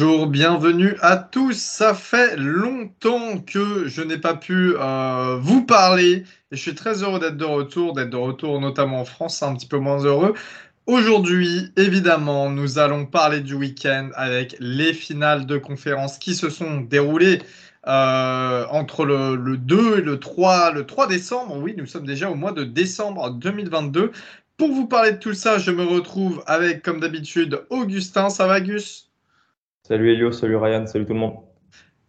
Bonjour, bienvenue à tous. Ça fait longtemps que je n'ai pas pu euh, vous parler et je suis très heureux d'être de retour, d'être de retour notamment en France, un petit peu moins heureux. Aujourd'hui, évidemment, nous allons parler du week-end avec les finales de conférence qui se sont déroulées euh, entre le, le, 2 et le 3, le 3 décembre. Oui, nous sommes déjà au mois de décembre 2022. Pour vous parler de tout ça, je me retrouve avec, comme d'habitude, Augustin. Ça va, Gus? Salut Elio, salut Ryan, salut tout le monde.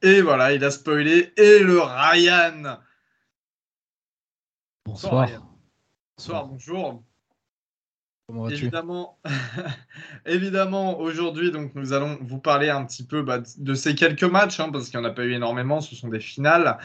Et voilà, il a spoilé. Et le Ryan. Bonsoir. Bonsoir, bonjour. Évidemment, évidemment aujourd'hui, donc nous allons vous parler un petit peu bah, de ces quelques matchs, hein, parce qu'il n'y en a pas eu énormément, ce sont des finales.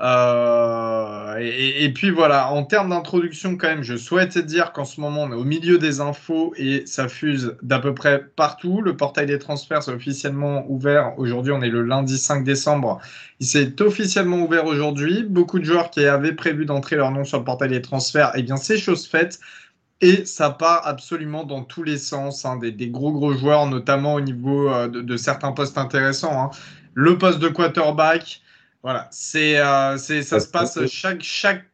Euh, et, puis voilà, en termes d'introduction, quand même, je souhaitais dire qu'en ce moment, on est au milieu des infos et ça fuse d'à peu près partout. Le portail des transferts est officiellement ouvert. Aujourd'hui, on est le lundi 5 décembre. Il s'est officiellement ouvert aujourd'hui. Beaucoup de joueurs qui avaient prévu d'entrer leur nom sur le portail des transferts, eh bien, c'est chose faite. Et ça part absolument dans tous les sens, hein, des, des, gros gros joueurs, notamment au niveau euh, de, de, certains postes intéressants. Hein. Le poste de quarterback, voilà, c'est euh, ça se passe chaque, chaque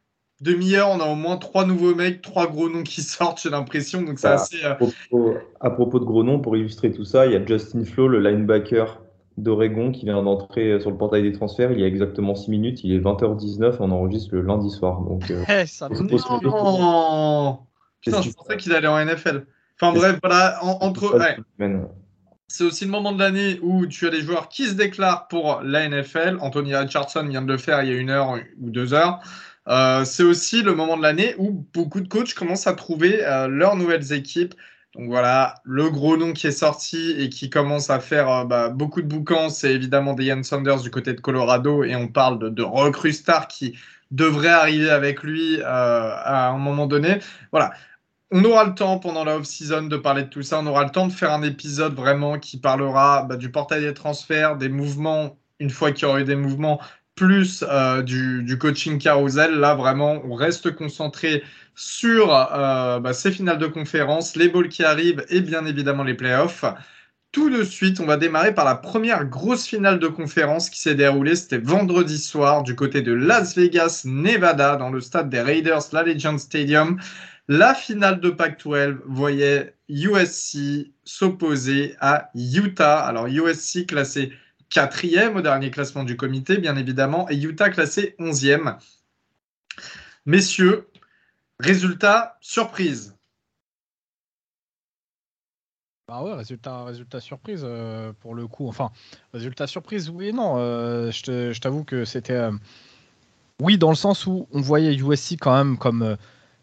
demi-heure, on a au moins trois nouveaux mecs, trois gros noms qui sortent, j'ai l'impression. Donc c'est assez. Euh... À, propos, à, propos, de gros noms, pour illustrer tout ça, il y a Justin Flo, le linebacker d'Oregon, qui vient d'entrer sur le portail des transferts il y a exactement 6 minutes. Il est 20h19, on enregistre le lundi soir. Donc, euh, hey, ça non Putain, je pensais qu'il allait en NFL. Enfin bref, voilà, en, entre. Ouais. C'est aussi le moment de l'année où tu as des joueurs qui se déclarent pour la NFL. Anthony Richardson vient de le faire il y a une heure ou deux heures. Euh, c'est aussi le moment de l'année où beaucoup de coachs commencent à trouver euh, leurs nouvelles équipes. Donc voilà, le gros nom qui est sorti et qui commence à faire euh, bah, beaucoup de boucans, c'est évidemment Deion Sanders du côté de Colorado. Et on parle de, de recrues stars qui devraient arriver avec lui à un moment donné. Voilà, on aura le temps pendant la off-season de parler de tout ça. On aura le temps de faire un épisode vraiment qui parlera bah, du portail des transferts, des mouvements, une fois qu'il y aura eu des mouvements, plus euh, du, coaching carousel. Là, vraiment, on reste concentré sur euh, bah, ces finales de conférence, les balls qui arrivent et bien évidemment les playoffs. Tout de suite, on va démarrer par la première grosse finale de conférence qui s'est déroulée. C'était vendredi soir du côté de Las Vegas, Nevada, dans le stade des Raiders, la Legend Stadium. La finale de Pac-12 voyait USC s'opposer à Utah. Alors USC classé quatrième au dernier classement du comité, bien évidemment, et Utah classé onzième. Messieurs, résultat surprise. Bah ouais, résultat, résultat surprise euh, pour le coup. Enfin, résultat surprise, oui et non. Euh, je t'avoue que c'était. Euh, oui, dans le sens où on voyait USC quand même comme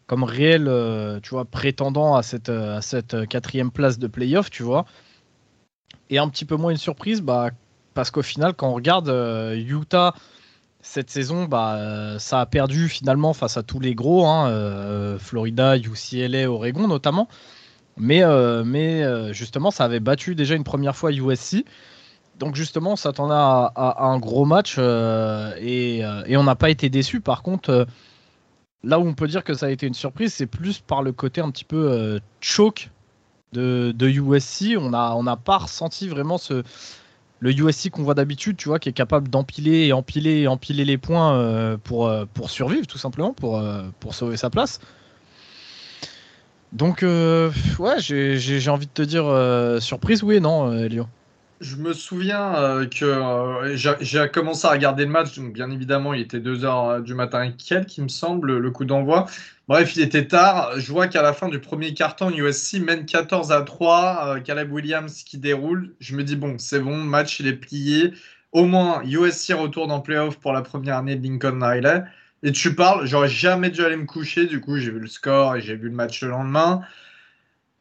comme réel, euh, tu vois, prétendant à cette, euh, à cette euh, quatrième place de playoff, tu vois. Et un petit peu moins une surprise, bah, parce qu'au final, quand on regarde Utah cette saison, bah, ça a perdu finalement face à tous les gros, hein, Florida, UCLA, Oregon notamment. Mais, mais justement, ça avait battu déjà une première fois USC. Donc justement, on s'attendait à, un gros match et, et, on n'a pas été déçu. Par contre Là où on peut dire que ça a été une surprise, c'est plus par le côté un petit peu euh, choke de, de, USC. On n'a pas ressenti vraiment le USC qu'on voit d'habitude, tu vois, qui est capable d'empiler et empiler et empiler les points euh, pour, euh, survivre, tout simplement, euh, pour sauver sa place. Donc, euh, ouais, j'ai envie de te dire surprise, oui et non, Elio je me souviens euh, que euh, j'ai commencé à regarder le match, donc bien évidemment, il était 2h euh, du matin et quelques, il me semble, le coup d'envoi. Bref, il était tard. Je vois qu'à la fin du premier carton, USC mène 14 à 3. Caleb Williams qui déroule. Je me dis, bon, c'est bon, match, il est plié. Au moins, USC retourne en playoff pour la première année de Lincoln Riley. Et tu parles, j'aurais jamais dû aller me coucher. Du coup, j'ai vu le score et j'ai vu le match le lendemain.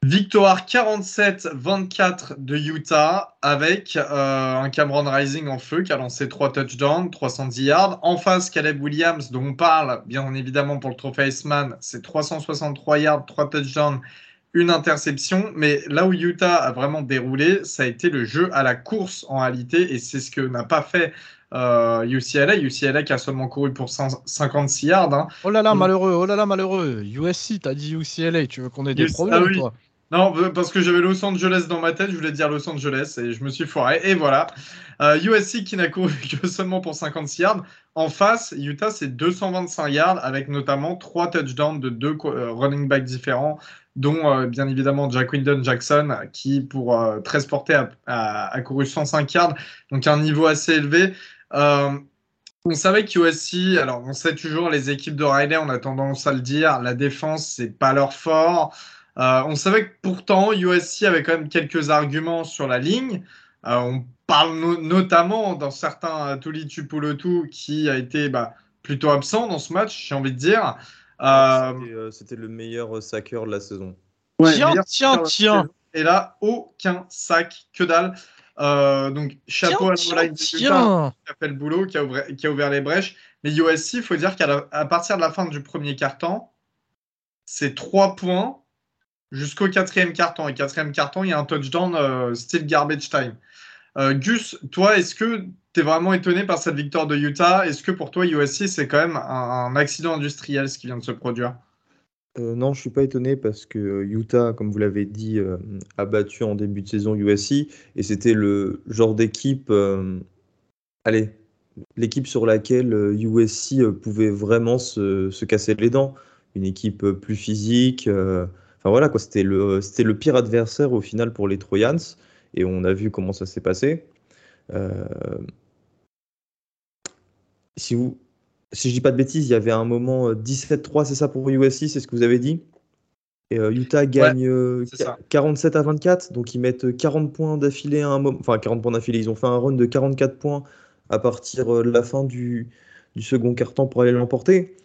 Victoire 47-24 de Utah avec euh, un Cameron Rising en feu qui a lancé 3 touchdowns, 310 yards. En face, Caleb Williams, dont on parle bien évidemment pour le trophée Iceman, c'est 363 yards, 3 touchdowns, une interception. Mais là où Utah a vraiment déroulé, ça a été le jeu à la course en réalité et c'est ce que n'a pas fait euh, UCLA. UCLA qui a seulement couru pour 156 yards. Hein. Oh là là, malheureux, oh là là, malheureux. USC, t'as dit UCLA, tu veux qu'on ait des problèmes, ah oui. toi? Non, parce que j'avais Los Angeles dans ma tête, je voulais dire Los Angeles et je me suis foiré. Et voilà. USC euh, qui n'a couru que seulement pour 56 yards. En face, Utah, c'est 225 yards avec notamment trois touchdowns de deux euh, running backs différents, dont euh, bien évidemment Jack Windon Jackson qui, pour 13 portées, a, couru 105 yards. Donc un niveau assez élevé. On savait qu'USC, alors on sait toujours les équipes de Riley, on a tendance à le dire, la défense c'est pas leur fort. on savait que pourtant USC avait quand même quelques arguments sur la ligne. on parle notamment dans certains Tuli Tupulotu qui a été bah, plutôt absent dans ce match, j'ai envie de dire. Euh, euh, c'était le meilleur sacker de la saison. tiens, tiens, tiens. Et là, aucun sac, que dalle. Euh, donc, chapeau à l'online qui a fait le boulot, qui a, ouvert, qui a ouvert les brèches. Mais USC, il faut dire qu'à partir de la fin du premier quart-temps, c'est trois points jusqu'au quatrième quart-temps. Et quatrième quart-temps, il y a un touchdown style garbage time. Euh, Gus, toi, est-ce que tu es vraiment étonné par cette victoire de Utah? Est-ce que pour toi, USC, c'est quand même un, accident industriel ce qui vient de se produire? Euh, non, je suis pas étonné parce que euh, Utah, comme vous l'avez dit, a battu en début de saison USC et c'était le genre d'équipe, allez, l'équipe sur laquelle USC pouvait vraiment se, casser les dents. Une équipe plus physique. Enfin voilà quoi, c'était le, c'était le pire adversaire au final pour les Trojans et on a vu comment ça s'est passé. Euh, si, vous, si je dis pas de bêtises, il y avait un moment 17-3, euh, c'est ça pour USC, c'est ce que vous avez dit? Et euh, Utah gagne 47 à 24, donc ils mettent 40 points d'affilée à un moment. Enfin, 40 points d'affilée, ils ont fait un run de 44 points à partir de la fin du, du second quart-temps pour aller l'emporter.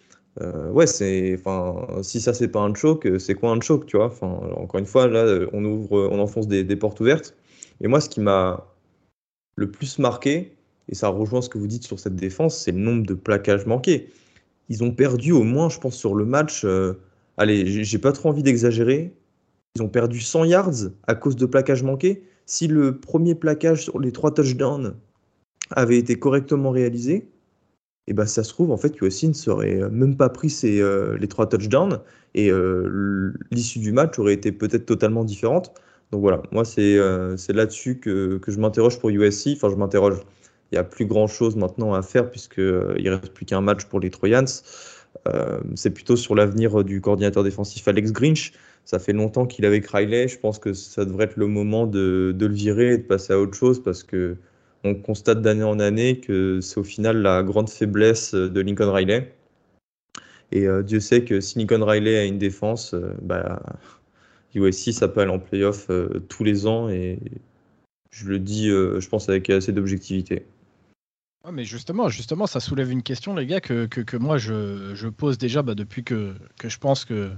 ouais, c'est, enfin, si ça c'est pas un choc, c'est quoi un choc, tu vois? Enfin, encore une fois, là, on ouvre, on enfonce des portes ouvertes. Et moi, ce qui m'a le plus marqué, et ça rejoint ce que vous dites sur cette défense, c'est le nombre de plaquages manqués. Ils ont perdu au moins, je pense, sur le match. Euh, allez, j'ai pas trop envie d'exagérer. Ils ont perdu 100 yards à cause de plaquages manqués. Si le premier plaquage sur les trois touchdowns avait été correctement réalisé, et eh ben ça se trouve en fait ne serait même pas pris euh, les trois touchdowns et euh, l'issue du match aurait été peut-être totalement différente. Donc voilà, moi c'est euh, là-dessus que, que, je m'interroge pour USC. Enfin, je m'interroge. Il n'y a plus grand-chose maintenant à faire puisqu'il euh, ne reste plus qu'un match pour les Trojans. Euh, c'est plutôt sur l'avenir du coordinateur défensif Alex Grinch. Ça fait longtemps qu'il avait Riley. Je pense que ça devrait être le moment de, de, le virer et de passer à autre chose parce que on constate d'année en année que c'est au final la grande faiblesse de Lincoln Riley. Et Dieu sait que si Lincoln Riley a une défense, bah, USC s'appelle en playoff euh, tous les ans et je le dis, euh, je pense, avec assez d'objectivité. mais justement, justement, ça soulève une question, les gars, que, que, moi je, je, pose déjà bah, depuis que, que, je pense que,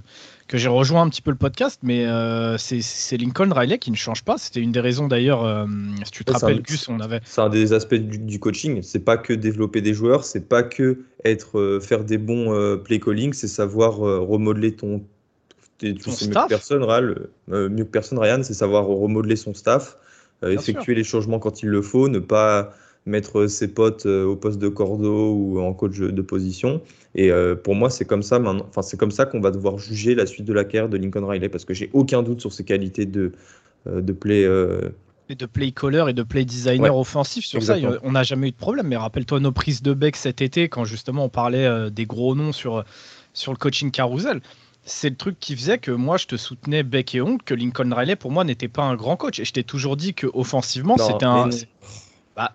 que j'ai rejoint un petit peu le podcast. Mais euh, c'est Lincoln Riley qui ne change pas. C'était une des raisons d'ailleurs, si tu te rappelles, Gus, on avait. C'est un des aspects du, du coaching. C'est pas que développer des joueurs, c'est pas que être, faire des bons play calling, c'est savoir remodeler ton, sais mieux que personne, euh, mieux que personne, Ryan, c'est savoir remodeler son staff, euh, effectuer les changements quand il le faut, ne pas mettre ses potes euh, au poste de cordeau ou en coach de position. Et pour moi, c'est comme ça maintenant. Enfin, c'est comme ça qu'on va devoir juger la suite de la carrière de Lincoln Riley parce que j'ai aucun doute sur ses qualités de de play. Et de play caller et de play designer offensif. Sur ça, on n'a jamais eu de problème. Mais rappelle-toi nos prises de bec cet été quand justement on parlait des gros noms sur sur le coaching carousel c'est le truc qui faisait que moi je te soutenais bec et ongle que Lincoln Riley pour moi n'était pas un grand coach. Et je t'ai toujours dit que offensivement c'était un bah,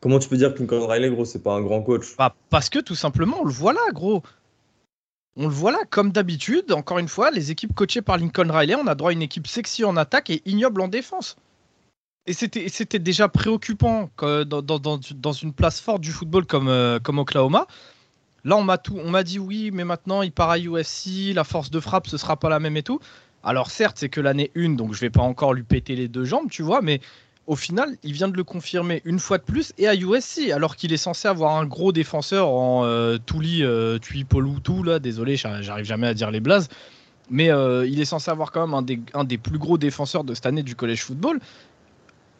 comment tu peux dire que Lincoln Riley gros c'est pas un grand coach? Bah, parce que tout simplement on le voit là gros. On le voit là comme d'habitude encore une fois les équipes coachées par Lincoln Riley on a droit à une équipe sexy en attaque et ignoble en défense. Et c'était déjà préoccupant dans, dans, dans, une place forte du football comme, euh, comme Oklahoma Là, on m'a tout, on m'a dit oui, mais maintenant il part à USC, la force de frappe ce sera pas la même et tout. Alors certes, c'est que l'année 1, donc je vais pas encore lui péter les deux jambes, tu vois, mais au final, il vient de le confirmer une fois de plus et à USC, alors qu'il est censé avoir un gros défenseur en euh, Touli, euh, là, désolé, j'arrive jamais à dire les blazes, mais euh, il est censé avoir quand même un des, un des, plus gros défenseurs de cette année du collège football.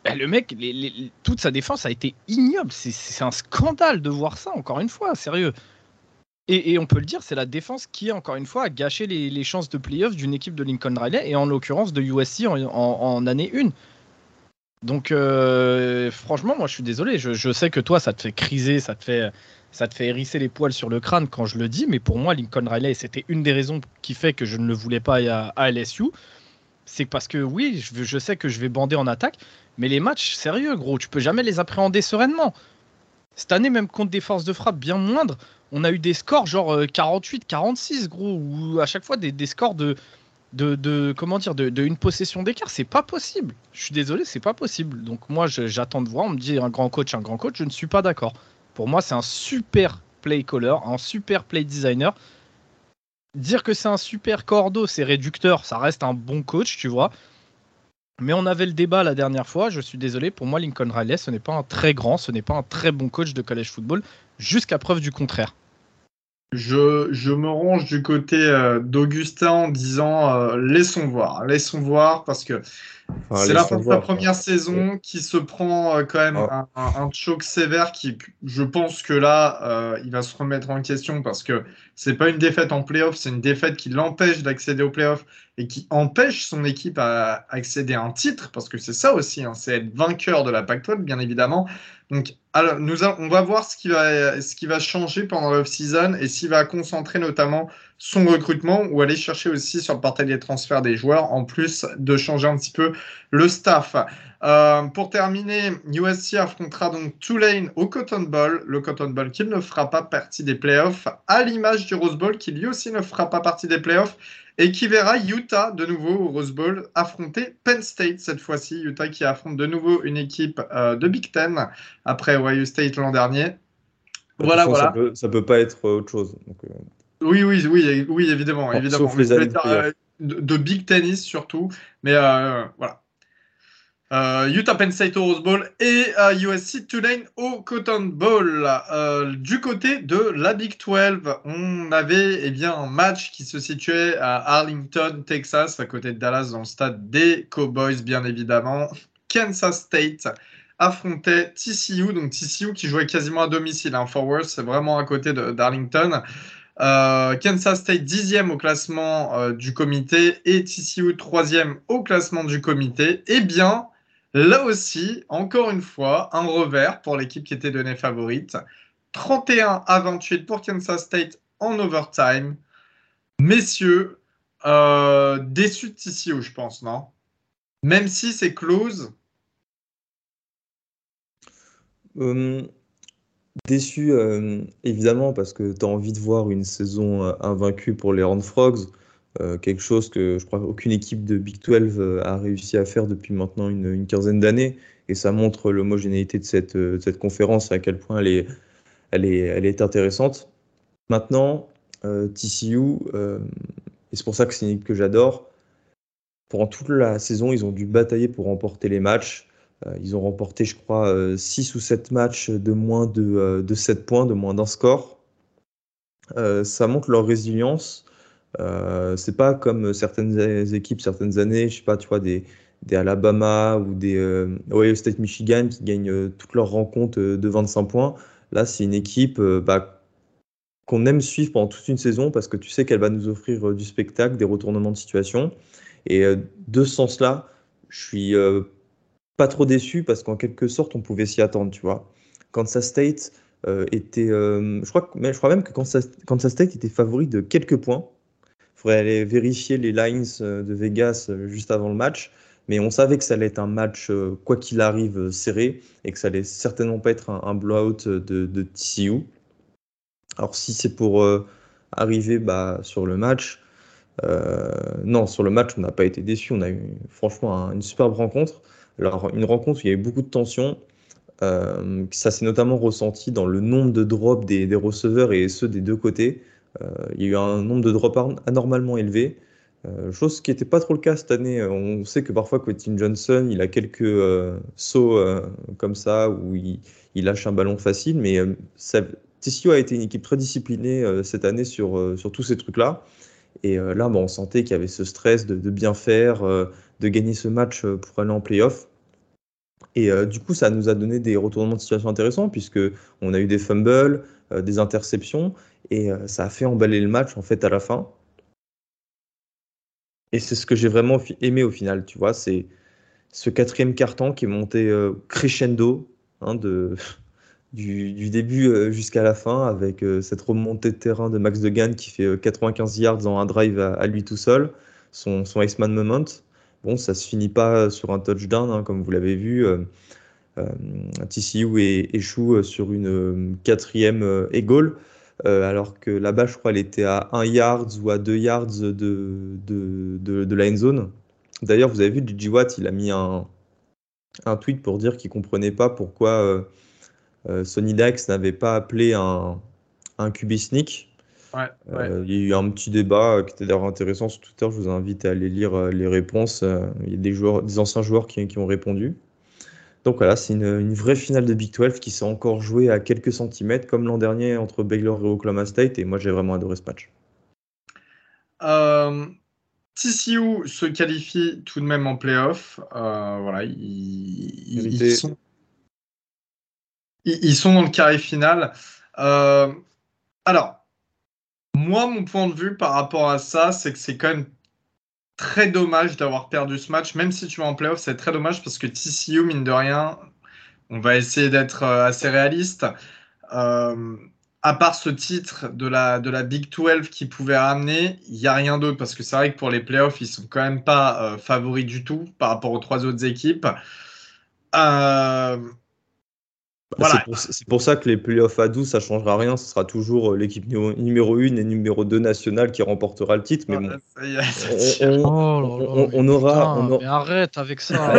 Ben, le mec, toute sa défense a été ignoble. C'est un scandale de voir ça, encore une fois, sérieux. Et, on peut le dire, c'est la défense qui, encore une fois, a gâché les, chances de playoff d'une équipe de Lincoln Riley et en l'occurrence de USC en, année 1. Donc, euh, franchement, moi, je suis désolé. Je, sais que toi, ça te fait criser, ça te fait, ça te fait hérisser les poils sur le crâne quand je le dis, mais pour moi, Lincoln Riley, c'était une des raisons qui fait que je ne le voulais pas à, LSU. C'est parce que oui, je, je, sais que je vais bander en attaque, mais les matchs, sérieux, gros, tu peux jamais les appréhender sereinement. Cette année, même contre des forces de frappe bien moindres, on a eu des scores genre 48, euh, 46, gros, ou à chaque fois des, scores de, de, comment dire, de, une possession d'écart. C'est pas possible. Je suis désolé, c'est pas possible. Donc moi, j'attends de voir. On me dit un grand coach, un grand coach. Je ne suis pas d'accord. Pour moi, c'est un super play caller, un super play designer. Dire que c'est un super cordeau, c'est réducteur. Ça reste un bon coach, tu vois. Mais on avait le débat la dernière fois. Je suis désolé. Pour moi, Lincoln Riley, ce n'est pas un très grand, ce n'est pas un très bon coach de college football, jusqu'à preuve du contraire. Je, je, me range du côté euh, d'Augustin en disant euh, laissons voir, laissons voir parce que c'est la fin de sa première saison qui se prend euh, quand même ah. un, choc sévère qui, je pense que là, il va se remettre en question parce que c'est pas une défaite en playoff, c'est une défaite qui l'empêche d'accéder au playoff et qui empêche son équipe à accéder à un titre parce que c'est ça aussi, hein, c'est être vainqueur de la Pac-12 bien évidemment. Donc, on va voir ce qui va, ce qui va changer pendant l'off-season et s'il va concentrer notamment son recrutement ou aller chercher aussi sur le portail des transferts des joueurs, en plus de changer un petit peu le staff. Euh, pour terminer, USC affrontera donc Tulane au Cotton Bowl, le Cotton Bowl qui ne fera pas partie des playoffs, à l'image du Rose Bowl qui lui aussi ne fera pas partie des playoffs et qui verra Utah de nouveau au Rose Bowl affronter Penn State cette fois-ci. Utah qui affronte de nouveau une équipe euh, de Big Ten après Ohio State l'an dernier. Voilà, voilà. Ça peut, ça peut pas être autre chose. Euh. Oui, oui, oui, oui, évidemment, évidemment. Sauf les années euh, de, Big Tennis surtout, mais voilà. Euh, Utah Penn State au Rose Bowl et USC euh, Tulane au Cotton Bowl. Euh, du côté de la Big 12, on avait eh bien, un match qui se situait à Arlington, Texas, à côté de Dallas, dans le stade des Cowboys, bien évidemment. Kansas State affrontait TCU, donc TCU qui jouait quasiment à domicile. Hein. Forward, c'est vraiment à côté d'Arlington. Kansas State dixième au classement du comité et TCU troisième au classement du comité. Eh bien, Là aussi, encore une fois, un revers pour l'équipe qui était donnée favorite. 31 à 28 pour Kansas State en overtime. Messieurs, euh, déçu de TCU, je pense, non? Même si c'est close. Euh, déçu, euh, évidemment, parce que tu as envie de voir une saison invaincue pour les Horned Frogs. Euh, quelque chose que je crois qu'aucune équipe de Big 12 euh, a réussi à faire depuis maintenant une, quinzaine d'années. Et ça montre l'homogénéité de cette, euh, cette conférence, à quel point elle est intéressante. Maintenant, TCU, et c'est pour ça que c'est une équipe que j'adore, pendant toute la saison, ils ont dû batailler pour remporter les matchs. ils ont remporté, je crois, 6 ou 7 matchs de moins de, de 7 points, de moins d'un score. ça montre leur résilience euh, c'est pas comme certaines équipes, certaines années, je sais pas, tu vois, des, des Alabama ou des euh, Ohio State Michigan qui gagnent euh, toutes leurs rencontres de 25 points. Là, c'est une équipe bah, qu'on aime suivre pendant toute une saison parce que tu sais qu'elle va nous offrir du spectacle, des retournements de situation. Et de ce sens-là, je suis pas trop déçu parce qu'en quelque sorte, on pouvait s'y attendre, tu vois. Kansas State était, je crois, je crois même que Kansas State était favori de quelques points faudrait aller vérifier les lines euh, de Vegas euh, juste avant le match. Mais on savait que ça allait être un match, euh, quoi qu'il arrive, serré et que ça allait certainement pas être un, blowout de, TCU. Alors, si c'est pour arriver bah, sur le match, non, sur le match, on n'a pas été déçu. On a eu franchement une superbe rencontre. Alors, une rencontre où il y a eu beaucoup de tension. ça s'est notamment ressenti dans le nombre de drops des receveurs et ceux des deux côtés. Euh, il y a eu un nombre de drops anormalement élevé. Euh, chose qui n'était pas trop le cas cette année. On sait que parfois, Quentin Johnson, il a quelques euh, sauts comme ça où il, lâche un ballon facile, mais TCU a été une équipe très disciplinée cette année sur, tous ces trucs-là. Et là, bon, on sentait qu'il y avait ce stress de, de bien faire, de gagner ce match pour aller en playoff. Et du coup, ça nous a donné des retournements de situation intéressants, puisque on a eu des fumbles, des interceptions, et ça a fait emballer le match en fait à la fin. Et c'est ce que j'ai vraiment aimé au final, tu vois, c'est ce quatrième carton qui est monté crescendo hein, de, du, début jusqu'à la fin, avec cette remontée de terrain de Max Degan qui fait 95 yards en un drive à, lui tout seul, son, son Iceman Moment. Bon, ça se finit pas sur un touchdown, hein, comme vous l'avez vu. Euh, euh, TCU échoue sur une quatrième et goal, alors que là-bas, je crois, elle était à 1 yard ou à 2 yards de, de, de, la end zone. D'ailleurs, vous avez vu, Gigi Watt, il a mis un, un tweet pour dire qu'il comprenait pas pourquoi euh, Sony Dax n'avait pas appelé un, un QB sneak euh, il y a eu un petit débat euh, qui était d'ailleurs intéressant sur Twitter. Je vous invite à aller lire euh, les réponses. il y a des, joueurs, des anciens joueurs qui, ont répondu. Donc voilà, c'est une, vraie finale de Big 12 qui s'est encore jouée à quelques centimètres, comme l'an dernier entre Baylor et Oklahoma State. Et moi, j'ai vraiment adoré ce match. TCU se qualifie tout de même en playoff. voilà, ils, sont, ils, sont, dans le carré final. alors, moi, mon point de vue par rapport à ça, c'est que c'est quand même très dommage d'avoir perdu ce match. Même si tu vas en playoff, c'est très dommage parce que TCU, mine de rien, on va essayer d'être euh, assez réaliste. Euh, à part ce titre de la, de la Big 12 qui pouvait ramener, il n'y a rien d'autre parce que c'est vrai que pour les playoffs, ils sont quand même pas euh, favoris du tout par rapport aux trois autres équipes. Euh, bah, c'est pour, ça que les playoffs à 12, ça ne changera rien. Ce sera toujours euh, l'équipe numéro 1 et numéro 2 nationale qui remportera le titre. Mais bon, on, aura. on Mais arrête avec ça.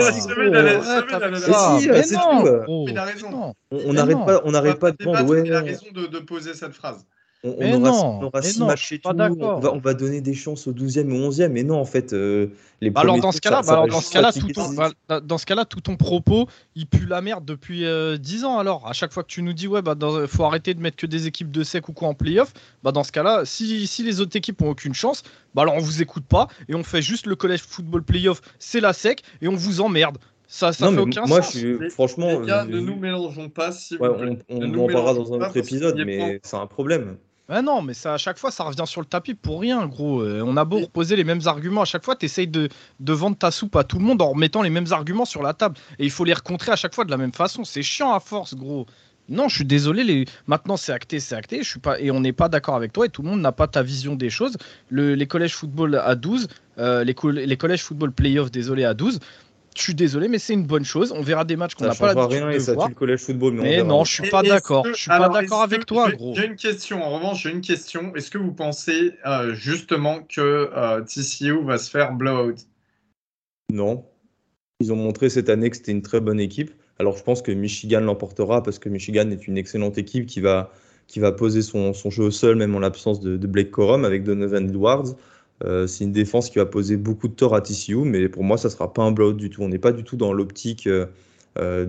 On n'arrête pas, on n'arrête pas de prendre. Il a raison de poser cette phrase. On, aura, six matchs et tout. On va, donner des chances au 12e ou 11e. Mais non, en fait, euh, les bah alors, dans ce cas-là, bah dans, ce cas-là, tout ton, dans ce cas-là, tout ton propos, il pue la merde depuis 10 euh, ans. Alors, à chaque fois que tu nous dis, ouais, bah, faut arrêter de mettre que des équipes de sec ou quoi en playoff, bah, dans ce cas-là, si, si les autres équipes ont aucune chance, bah, alors on vous écoute pas et on fait juste le collège football playoff, c'est la sec et on vous emmerde. Ça, ça fait aucun moi, sens. Je suis, franchement, les gars, ne nous mélangeons pas. Si on, en parlera dans un autre épisode, mais c'est un problème. Ah non, mais ça, à chaque fois, ça revient sur le tapis pour rien, gros. Euh, on a beau reposer les mêmes arguments. À chaque fois, tu essayes de, de, vendre ta soupe à tout le monde en remettant les mêmes arguments sur la table. Et il faut les recontrer à chaque fois de la même façon. C'est chiant à force, gros. Non, je suis désolé. Les... Maintenant, c'est acté, c'est acté. Je suis pas... Et on n'est pas d'accord avec toi. Et tout le monde n'a pas ta vision des choses. les collèges football à 12, euh, les, les collèges football playoff, désolé, à 12, je suis désolé, mais c'est une bonne chose. On verra des matchs qu'on n'a pas l'habitude rien et ça tue le collège football. Mais, non, je suis pas d'accord. Je suis pas d'accord avec toi, gros. J'ai une question. En revanche, j'ai une question. Est-ce que vous pensez euh, justement que euh, TCU va se faire blowout? Non. Ils ont montré cette année que c'était une très bonne équipe. Alors, je pense que Michigan l'emportera parce que Michigan est une excellente équipe qui va, qui va poser son, son jeu au sol, même en l'absence de, de Blake Corum avec Donovan Edwards. Euh, c'est une défense qui va poser beaucoup de tort à TCU, mais pour moi, ça ne sera pas un blowout du tout. On n'est pas du tout dans l'optique euh, euh,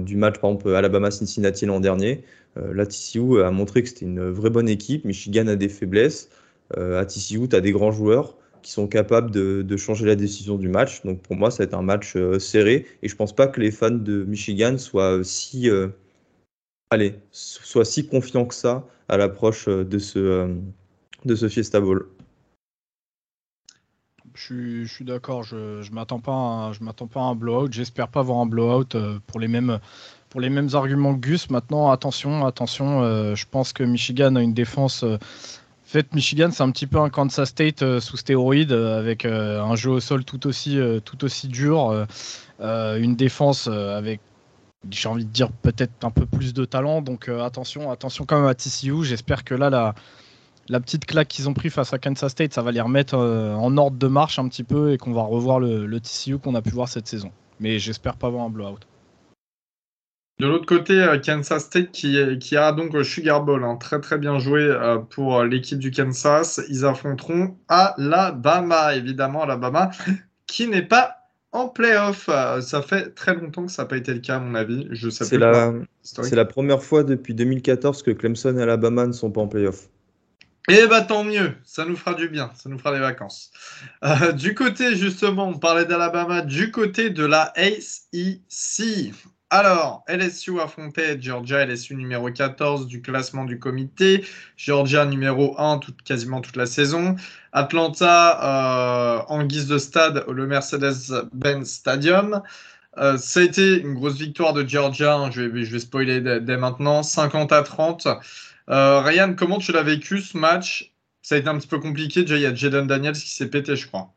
du match, par exemple, Alabama-Cincinnati l'an dernier. là, TCU a montré que c'était une vraie bonne équipe. Michigan a des faiblesses. à TCU, tu as des grands joueurs qui sont capables de, changer la décision du match. Donc pour moi, ça va être un match serré. Et je ne pense pas que les fans de Michigan soient si, allez, soient si confiants que ça à l'approche de ce, de ce Fiesta Bowl je suis, d'accord. Je ne m'attends pas, je m'attends pas à un blowout. J'espère pas avoir un blowout euh, pour les mêmes pour les mêmes arguments que Gus. Maintenant, attention, attention. Euh, je pense que Michigan a une défense. Euh, en fait, Michigan, c'est un petit peu un Kansas State sous stéroïde, avec un jeu au sol tout aussi, tout aussi dur, une défense avec j'ai envie de dire peut-être un peu plus de talent. Donc attention, attention quand même à TCU. J'espère que là, la, la petite claque qu'ils ont pris face à Kansas State, ça va les remettre euh, en ordre de marche un petit peu et qu'on va revoir le, TCU qu'on a pu voir cette saison. Mais j'espère pas voir un blowout. De l'autre côté, euh, Kansas State qui, qui a donc Sugar Bowl, hein. très très bien joué euh, pour l'équipe du Kansas. Ils affronteront Alabama, évidemment Alabama, qui n'est pas en playoff. Ça fait très longtemps que ça n'a pas été le cas, à mon avis. Je c'est la, la première fois depuis 2014 que Clemson et Alabama ne sont pas en playoff. Eh bah tant mieux, ça nous fera du bien, ça nous fera des vacances. Euh, du côté justement, on parlait d'Alabama, du côté de la ACC. Alors, LSU affrontait Georgia, LSU numéro 14 du classement du comité, Georgia numéro 1 quasiment toute la saison, Atlanta euh, en guise de stade, le Mercedes-Benz Stadium. Euh, ça a été une grosse victoire de Georgia, hein, je, vais, spoiler dès, maintenant, 50 à 30. Euh, Ryan, comment tu l'as vécu ce match? Ça a été un petit peu compliqué, déjà il y a Jaden Daniels qui s'est pété je crois.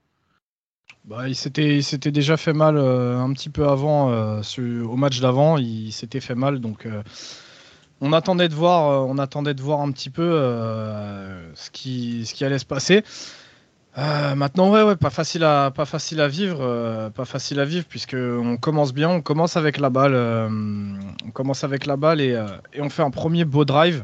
Bah, il s'était déjà fait mal euh, un petit peu avant, euh, au match d'avant, il s'était fait mal, donc on attendait de voir, on attendait de voir un petit peu ce qui, allait se passer. maintenant, ouais, ouais, pas facile à, pas facile à vivre, pas facile à vivre puisque on commence bien, on commence avec la balle, on commence avec la balle et, on fait un premier beau drive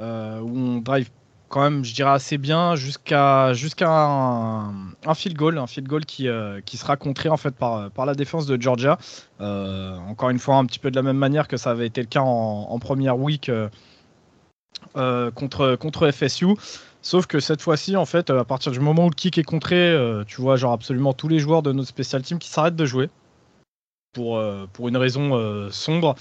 où on drive quand même, je dirais, assez bien jusqu'à un, field goal, un field goal qui, euh, qui sera contré en fait par, par la défense de Georgia. Euh, encore une fois, un petit peu de la même manière que ça avait été le cas en, première week euh, contre, contre FSU. Sauf que cette fois-ci, en fait, à partir du moment où le kick est contré, tu vois, genre absolument tous les joueurs de notre special team qui s'arrêtent de jouer pour, pour une raison sombre.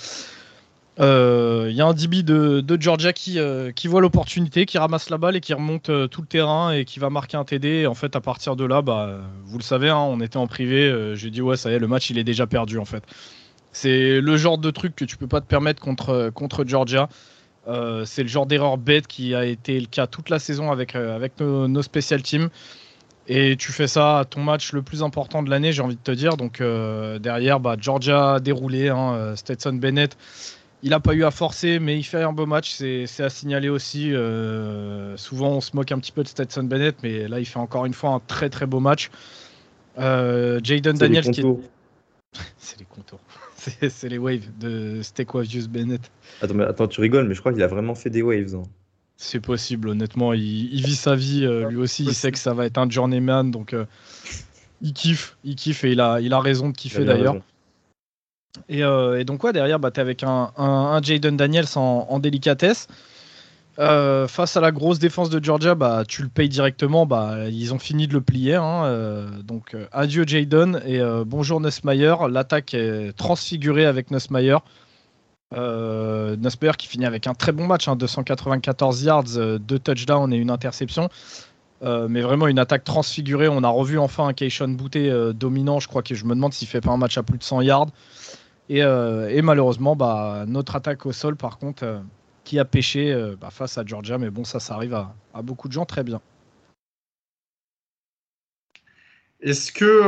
Il euh, y a un DB de, Georgia qui, euh, qui voit l'opportunité, qui ramasse la balle et qui remonte euh, tout le terrain et qui va marquer un TD. en fait, à partir de là, bah, vous le savez, hein, on était en privé. J'ai dit, ouais, ça y est, le match, il est déjà perdu en fait. C'est le genre de truc que tu peux pas te permettre contre, contre Georgia. c'est le genre d'erreur bête qui a été le cas toute la saison avec, avec nos, special teams. Et tu fais ça à ton match le plus important de l'année, j'ai envie de te dire. Donc derrière, bah, Georgia déroulé, hein, Stetson Bennett il n'a pas eu à forcer, mais il fait un beau match, c'est à signaler aussi. Euh, souvent, on se moque un petit peu de Stetson Bennett, mais là, il fait encore une fois un très très beau match. Euh, Jaden Daniels qui est... c'est les contours. c'est les waves de Stequavius Bennett. Attends, mais attends, tu rigoles, mais je crois qu'il a vraiment fait des waves. Hein. C'est possible, honnêtement. Il, vit sa vie, euh, lui aussi. Il sait que ça va être un journeyman, donc il kiffe, il kiffe et il a, il a raison de kiffer d'ailleurs. Euh, et, donc, quoi, derrière, bah, tu avec un, un, Jaden Daniels en, délicatesse. Euh, face à la grosse défense de Georgia, bah, tu le payes directement. Bah, ils ont fini de le plier. Hein, euh, donc, adieu Jaden et bonjour Nussmeyer. L'attaque est transfigurée avec Nussmeyer. Nussmeyer qui finit avec un très bon match, 294 hein, yards, deux touchdowns et une interception. mais vraiment une attaque transfigurée. On a revu enfin un Keishon Bouté dominant. Je crois que je me demande s'il fait pas un match à plus de 100 yards. Euh, et, malheureusement, bah, notre attaque au sol, par contre, euh, qui a pêché euh, bah, face à Georgia. Mais bon, ça, ça arrive à, beaucoup de gens très bien. Est-ce que.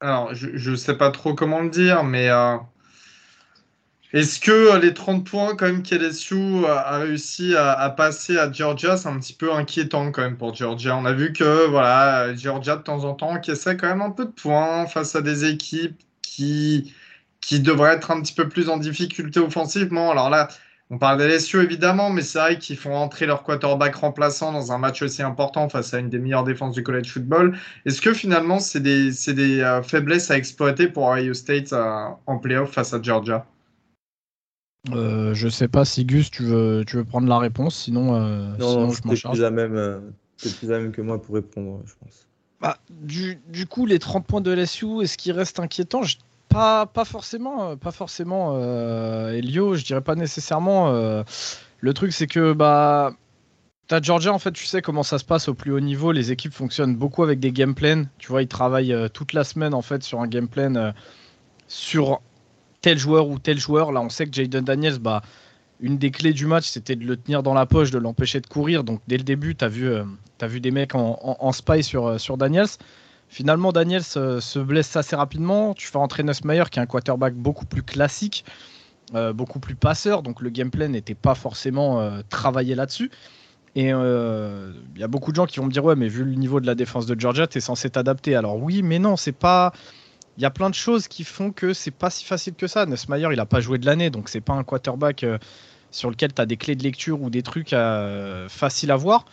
alors, je ne sais pas trop comment le dire, mais. Est-ce que les 30 points quand même qu'LSU a réussi à, passer à Georgia, c'est un petit peu inquiétant quand même pour Georgia. On a vu que voilà, Georgia de temps en temps essaie quand même un peu de points face à des équipes qui, qui devrait être un petit peu plus en difficulté offensivement. Alors là, on parle des LSU évidemment, mais c'est vrai qu'ils font entrer leur quarterback remplaçant dans un match aussi important face à une des meilleures défenses du college football. Est-ce que finalement c'est des, des euh, faiblesses à exploiter pour Ohio State euh, en playoff face à Georgia? Euh, je sais pas si Gus, tu veux, tu veux prendre la réponse, sinon, euh, non, je m'en charge. Plus à même, plus à même que moi pour répondre, je pense. Bah, du, coup, les 30 points de LSU, est-ce qu'ils restent inquiétants pas, forcément, euh, pas forcément euh, Elio, je dirais pas nécessairement. Euh. le truc, c'est que bah, T'as Georgia, en fait, tu sais comment ça se passe au plus haut niveau. Les équipes fonctionnent beaucoup avec des game plans. Tu vois, ils travaillent toute la semaine, en fait, sur un game plan sur tel joueur ou tel joueur. Là, on sait que Jaden Daniels, bah, une des clés du match, c'était de le tenir dans la poche, de l'empêcher de courir. Donc dès le début, tu as, vu, euh, vu des mecs en, spy sur, euh, sur Daniels. Finalement, Daniels euh, se blesse assez rapidement. Tu fais rentrer Nussmeyer, qui est un quarterback beaucoup plus classique, beaucoup plus passeur. Donc le gameplay n'était pas forcément travaillé là-dessus. Et il y a beaucoup de gens qui vont me dire Ouais, mais vu le niveau de la défense de Georgia, tu es censé t'adapter. Alors oui, mais non, c'est pas il y a plein de choses qui font que c'est pas si facile que ça. Nussmeyer, il a pas joué de l'année, donc c'est pas un quarterback euh, sur lequel tu as des clés de lecture ou des trucs euh, faciles à voir.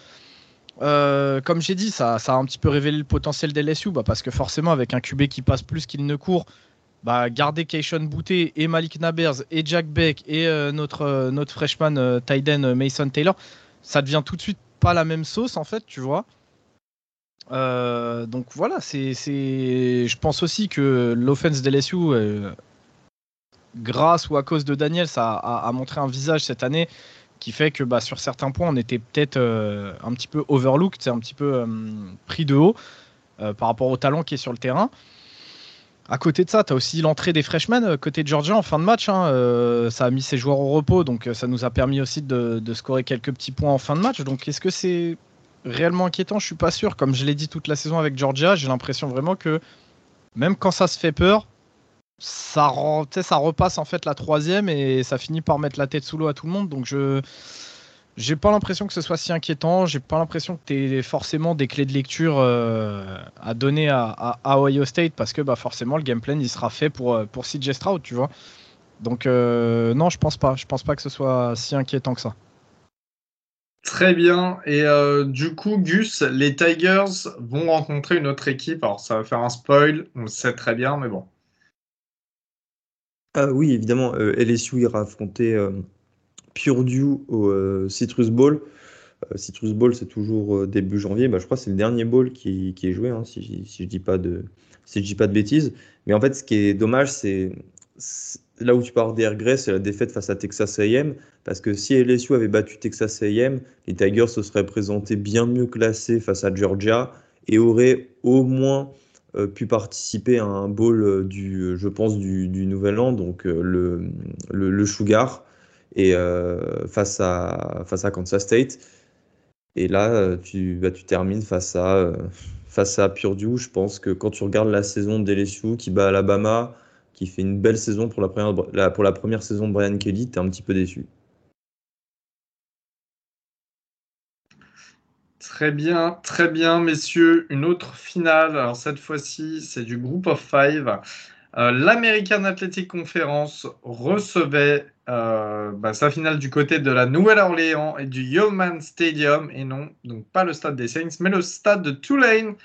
Euh, comme j'ai dit, ça, ça, a un petit peu révélé le potentiel d'LSU, bah, parce que forcément, avec un QB qui passe plus qu'il ne court, bah, garder Keishon Bouté et Malik Nabers et Jack Beck et notre, notre freshman Tyden Mason Taylor, ça devient tout de suite pas la même sauce en fait, tu vois. Euh, donc voilà, c'est, je pense aussi que l'offense de LSU, euh, grâce ou à cause de Daniel, ça a, montré un visage cette année qui fait que bah, sur certains points, on était peut-être un petit peu overlooked, c'est un petit peu pris de haut par rapport au talent qui est sur le terrain. À côté de ça, tu as aussi l'entrée des freshmen euh, côté de Georgia en fin de match. Hein. Euh, ça a mis ses joueurs au repos, donc euh, ça nous a permis aussi de, scorer quelques petits points en fin de match. Donc est-ce que c'est réellement inquiétant Je suis pas sûr. Comme je l'ai dit toute la saison avec Georgia, j'ai l'impression vraiment que même quand ça se fait peur, ça, ça repasse en fait la troisième et ça finit par mettre la tête sous l'eau à tout le monde. Donc je j'ai pas l'impression que ce soit si inquiétant. J'ai pas l'impression que tu aies forcément des clés de lecture euh, à donner à, Ohio State parce que bah, forcément le game plan il sera fait pour, euh, pour CJ Stroud, tu vois. Donc euh, non, je pense pas. Je pense pas que ce soit si inquiétant que ça. Très bien. Et du coup, Gus, les Tigers vont rencontrer une autre équipe. Alors ça va faire un spoil, on le sait très bien, mais bon. Ah oui, évidemment, LSU ira affronter Purdue au euh, Citrus Bowl. Euh, Citrus Bowl, c'est toujours euh, début janvier. Bah, je crois que c'est le dernier bowl qui, est joué, hein, si, si, je dis si dis pas de bêtises. Mais en fait, ce qui est dommage, c'est là où tu parles des regrets, c'est la défaite face à Texas A&M. Parce que si LSU avait battu Texas A&M, les Tigers se seraient présentés bien mieux classés face à Georgia et auraient au moins pu participer à un bowl du, je pense, du, Nouvel An, donc le, le, Sugar et euh, face, à, face à Kansas State. Et là, tu, bah, tu termines face à, euh, face à Purdue. Je pense que quand tu regardes la saison de LSU qui bat Alabama, qui fait une belle saison pour la première, pour la première saison de Brian Kelly, tu es un petit peu déçu. Très bien, très bien, messieurs. Une autre finale. Alors cette fois-ci, c'est du Group of Five. Euh, L'American Athletic Conference recevait euh, bah, sa finale du côté de la Nouvelle-Orléans et du Yeoman Stadium, et non, donc pas le stade des Saints, mais le stade de Tulane.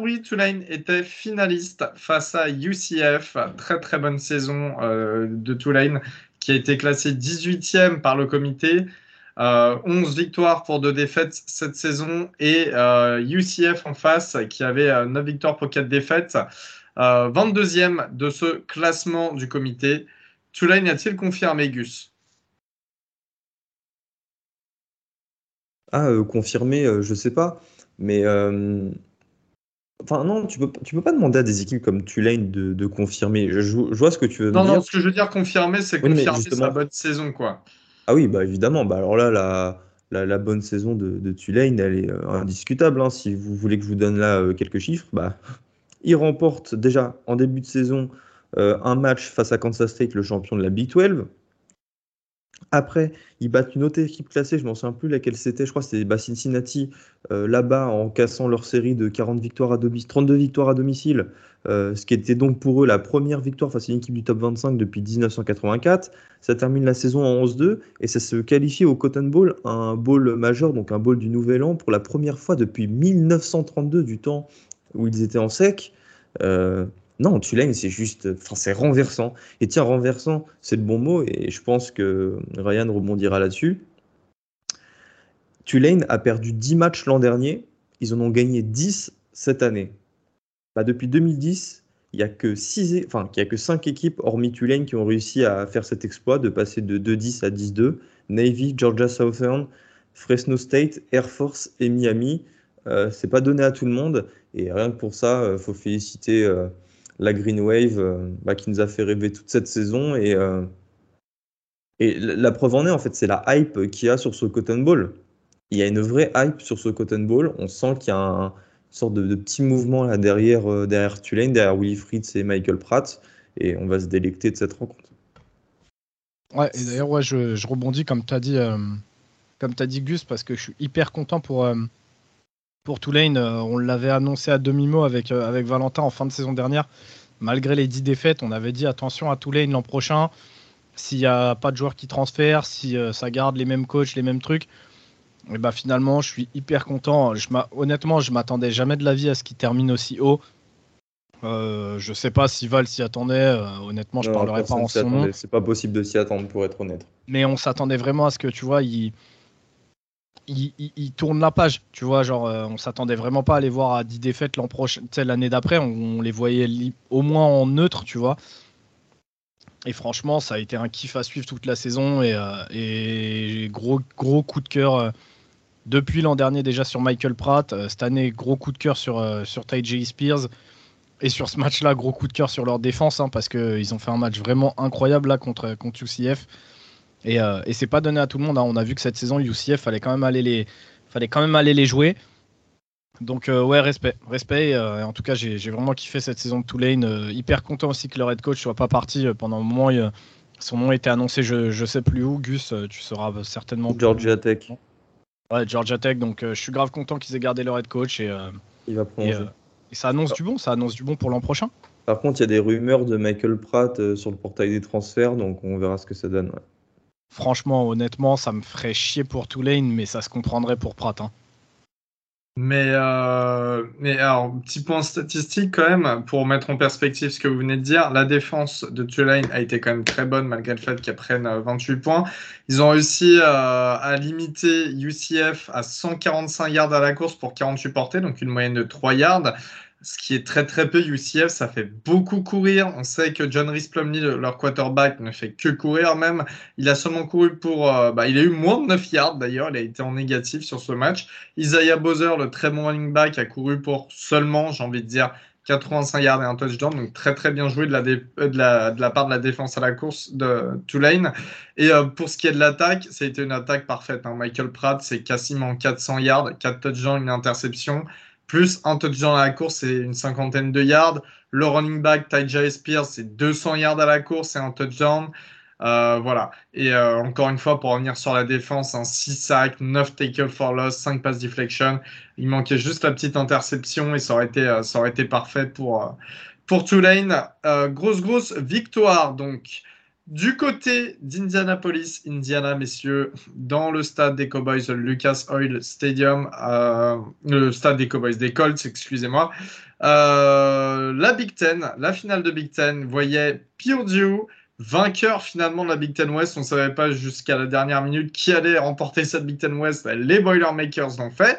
Oui, Tulane était finaliste face à UCF. Très très bonne saison euh, de Tulane qui a été classé 18e par le comité. 11 victoires pour deux défaites cette saison et UCF en face qui avait 9 victoires pour 4 défaites. 22e euh, de ce classement du comité. Tulane a-t-il confirmé Gus? Ah, euh, confirmé, euh, je sais pas. Mais. Enfin, non, tu peux, tu peux pas demander à des équipes comme Tulane de, confirmer. Je, vois ce que tu veux non, dire. Non, ce que je veux dire, confirmer, c'est confirmer sa bonne saison, quoi. Ah oui, bah évidemment. Bah alors là, la, la, bonne saison de, Tulane, elle est indiscutable. Hein. Si vous voulez que je vous donne là quelques chiffres, bah il remporte déjà en début de saison euh, un match face à Kansas State, le champion de la Big 12. Après, ils battent une autre équipe classée, je ne m'en souviens plus laquelle c'était, je crois que c'était Cincinnati, euh, là-bas en cassant leur série de 40 victoires à domicile, 32 victoires à domicile, ce qui était donc pour eux la première victoire face à une équipe du top 25 depuis 1984. Ça termine la saison en 11-2 et ça se qualifie au Cotton Bowl, un bowl majeur, donc un bowl du Nouvel An, pour la première fois depuis 1932, du temps où ils étaient en sec. Euh, non, Tulane, c'est juste, enfin, c'est renversant. Et tiens, renversant, c'est le bon mot, et je pense que Ryan rebondira là-dessus. Tulane a perdu 10 matchs l'an dernier, ils en ont gagné 10 cette année. Bah, depuis 2010, il n'y a que enfin, il y a que 5 équipes, hormis Tulane, qui ont réussi à faire cet exploit de passer de 2-10 à 10-2. Navy, Georgia Southern, Fresno State, Air Force et Miami. Euh, c'est pas donné à tout le monde. Et rien que pour ça, il euh, faut féliciter euh, la Green Wave euh, bah, qui nous a fait rêver toute cette saison. Et, et la preuve en est, en fait, c'est la hype qu'il y a sur ce Cotton Bowl. Il y a une vraie hype sur ce Cotton Bowl. On sent qu'il y a une sorte de, petit mouvement là derrière, derrière Tulane, derrière Willie Fritz et Michael Pratt. Et on va se délecter de cette rencontre. Ouais, et d'ailleurs, ouais, je, rebondis comme tu as dit, as dit Gus, parce que je suis hyper content pour, pour Tulane. Euh, on l'avait annoncé à demi-mot avec, euh, avec Valentin en fin de saison dernière. Malgré les 10 défaites, on avait dit attention à Tulane l'an prochain. S'il n'y a pas de joueurs qui transfèrent, si euh, ça garde les mêmes coachs, les mêmes trucs, et bah finalement, je suis hyper content. Je honnêtement, je m'attendais jamais de la vie à ce qu'il termine aussi haut. Euh, je sais pas si Val s'y attendait. honnêtement, je ne parlerai pas en son nom. C'est pas possible de s'y attendre, pour être honnête. Mais on s'attendait vraiment à ce que tu vois, il, il, tourne la page, tu vois, genre euh, on s'attendait vraiment pas à les voir à 10 défaites l'an prochain, l'année d'après, on, les voyait au moins en neutre, tu vois. Et franchement, ça a été un kiff à suivre toute la saison et, et gros, gros coup de cœur depuis l'an dernier déjà sur Michael Pratt. cette année, gros coup de cœur sur, sur Ty Spears. Et sur ce match-là, gros coup de cœur sur leur défense, hein, parce qu'ils ont fait un match vraiment incroyable là contre UCF. Et, euh, et c'est pas donné à tout le monde. Hein. On a vu que cette saison, UCF, fallait quand même aller les, fallait quand même aller les jouer. Donc euh, ouais, respect, respect. Euh, en tout cas, j'ai vraiment kiffé cette saison de Tulane. hyper content aussi que leur head coach soit pas parti pendant un moment. son nom était annoncé, je, je sais plus où. Gus, tu seras certainement. Georgia Tech. Ouais, Georgia Tech. Donc je suis grave content qu'ils aient gardé leur head coach et. Il va prolonger. Et ça annonce du bon, ça annonce du bon pour l'an prochain. Par contre, il y a des rumeurs de Michael Pratt euh, sur le portail des transferts, donc on verra ce que ça donne. Franchement, honnêtement, ça me ferait chier pour Tulane, mais ça se comprendrait pour Pratt. Hein. Mais, euh, mais alors, petit point statistique quand même, pour mettre en perspective ce que vous venez de dire, la défense de Tulane a été quand même très bonne malgré le fait qu'elle prenne 28 euh, points. Ils ont réussi euh, à limiter UCF à 145 yards à la course pour 48 portées, donc une moyenne de 3 yards ce qui est très très peu UCF, ça fait beaucoup courir. On sait que John Rhys Plumlee, leur quarterback, ne fait que courir même. Il a seulement couru pour... Euh, bah, il a eu moins de 9 yards d'ailleurs, il a été en négatif sur ce match. Isaiah Bowser, le très bon running back, a couru pour seulement, j'ai envie de dire, 85 yards et un touchdown, donc très très bien joué de la, euh, de la, de la part de la défense à la course de Tulane. Et euh, pour ce qui est de l'attaque, ça a été une attaque parfaite. Hein. Michael Pratt, c'est quasiment 400 yards, 4 touchdowns, une interception plus un touchdown à la course, c'est une cinquantaine de yards. Le running back, Ty Spears, c'est 200 yards à la course et un touchdown. Euh, voilà. Et euh, encore une fois, pour revenir sur la défense, un 6 sacs, 9 tackle for loss, 5 pass deflection. Il manquait juste la petite interception et ça aurait été, euh, ça aurait été parfait pour, pour Tulane. grosse, grosse victoire. Donc, du côté d'Indianapolis, Indiana, messieurs, dans le stade des Cowboys, le Lucas Oil Stadium, euh, le stade des Cowboys, des Colts, excusez-moi, euh, la Big Ten, la finale de Big Ten, voyait Purdue Vainqueur finalement de la Big Ten West, on ne savait pas jusqu'à la dernière minute qui allait remporter cette Big Ten West. Les Boilermakers l'ont fait.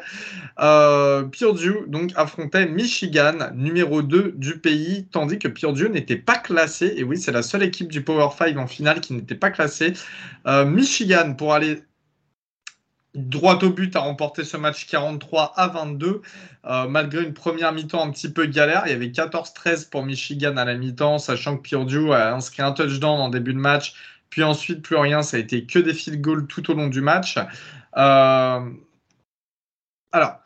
Euh, Purdue donc affrontait Michigan, numéro 2 du pays, tandis que Purdue n'était pas classé. Et oui, c'est la seule équipe du Power 5 en finale qui n'était pas classée. Euh, Michigan, pour aller droit au but, a remporté ce match 43 à 22, euh, malgré une première mi-temps un petit peu galère. Il y avait 14-13 pour Michigan à la mi-temps, sachant que Purdue a inscrit un touchdown en début de match, puis ensuite plus rien, ça a été que des field goals tout au long du match. Euh, alors,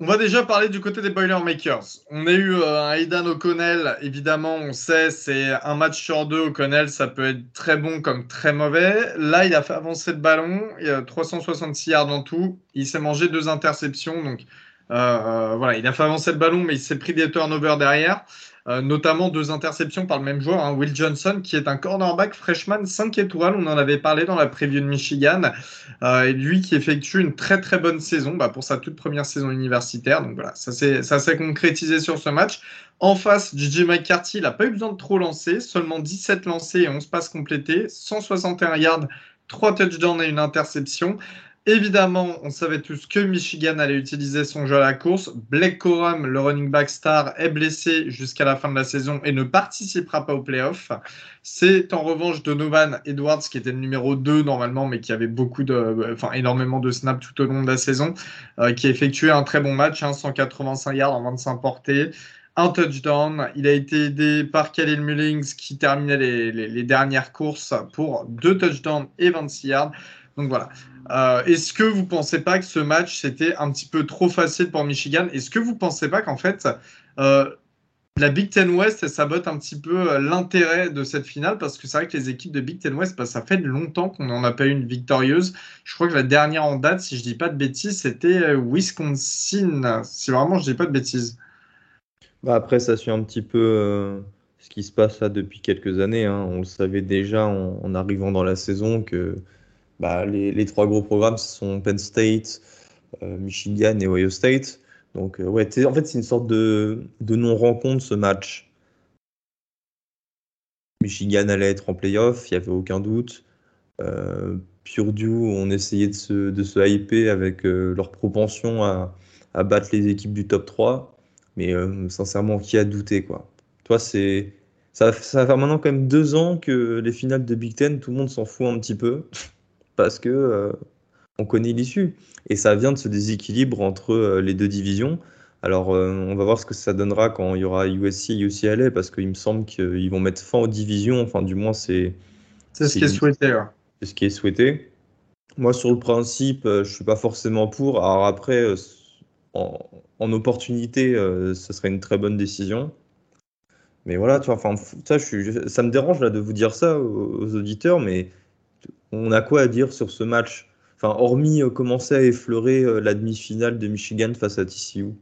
on va déjà parler du côté des Boilermakers. On a eu euh, un Aidan O'Connell, évidemment, on sait, c'est un match sur deux. O'Connell, ça peut être très bon comme très mauvais. Là, il a fait avancer le ballon, il a 366 yards en tout. Il s'est mangé deux interceptions, donc euh, euh, voilà, il a fait avancer le ballon, mais il s'est pris des turnovers derrière. Euh, notamment deux interceptions par le même joueur, hein, Will Johnson, qui est un cornerback freshman 5 étoiles. On en avait parlé dans la preview de Michigan. Euh, et lui qui effectue une très très bonne saison bah, pour sa toute première saison universitaire. Donc voilà, ça s'est concrétisé sur ce match. En face, JJ McCarthy, il n'a pas eu besoin de trop lancer, seulement 17 lancés et 11 passes complétées, 161 yards, 3 touchdowns et une interception. Évidemment, on savait tous que Michigan allait utiliser son jeu à la course. Blake Corum, le running back star, est blessé jusqu'à la fin de la saison et ne participera pas aux playoffs. C'est en revanche Donovan Edwards, qui était le numéro 2 normalement, mais qui avait beaucoup de, énormément de snaps tout au long de la saison, euh, qui a effectué un très bon match, 185 hein, yards en 25 portées un touchdown. Il a été aidé par Khalil Mullings qui terminait les, les, dernières courses pour deux touchdowns et 26 yards. Donc voilà. Euh, est-ce que vous ne pensez pas que ce match, c'était un petit peu trop facile pour Michigan? Est-ce que vous ne pensez pas qu'en fait, euh, la Big Ten West, sabote un petit peu euh, l'intérêt de cette finale? Parce que c'est vrai que les équipes de Big Ten West, bah, ça fait longtemps qu'on n'en a pas eu une victorieuse. Je crois que la dernière en date, si je ne dis pas de bêtises, c'était Wisconsin. Si vraiment je dis pas de bêtises. Bah après, ça suit un petit peu ce qui se passe là depuis quelques années. Hein. On le savait déjà en arrivant dans la saison que bah, les, trois gros programmes, ce sont Penn State, euh, Michigan et Ohio State. Donc, euh, ouais, en fait, c'est une sorte de, non-rencontre ce match. Michigan allait être en playoff, il n'y avait aucun doute. Euh, Purdue, on essayait de se, de se hyper avec leur propension à, battre les équipes du top 3. Mais sincèrement, qui a douté quoi? Toi, c'est ça va faire maintenant quand même deux ans que les finales de Big Ten, tout le monde s'en fout un petit peu parce que euh, on connaît l'issue. Et ça vient de ce déséquilibre entre euh, les deux divisions. Alors, euh, on va voir ce que ça donnera quand il y aura USC et UCLA, parce qu'il me semble qu'ils vont mettre fin aux divisions. Enfin, du moins, c'est. C'est ce qui est souhaité. C'est ce qui est souhaité. Moi, sur le principe, je ne suis pas forcément pour. Alors, après, en, opportunité, ce serait une très bonne décision. Mais voilà, tu vois, enfin, ça, je ça me dérange là, de vous dire ça aux auditeurs, mais on a quoi à dire sur ce match? Enfin, hormis euh, commencer à effleurer euh, la demi-finale de Michigan face à TCU.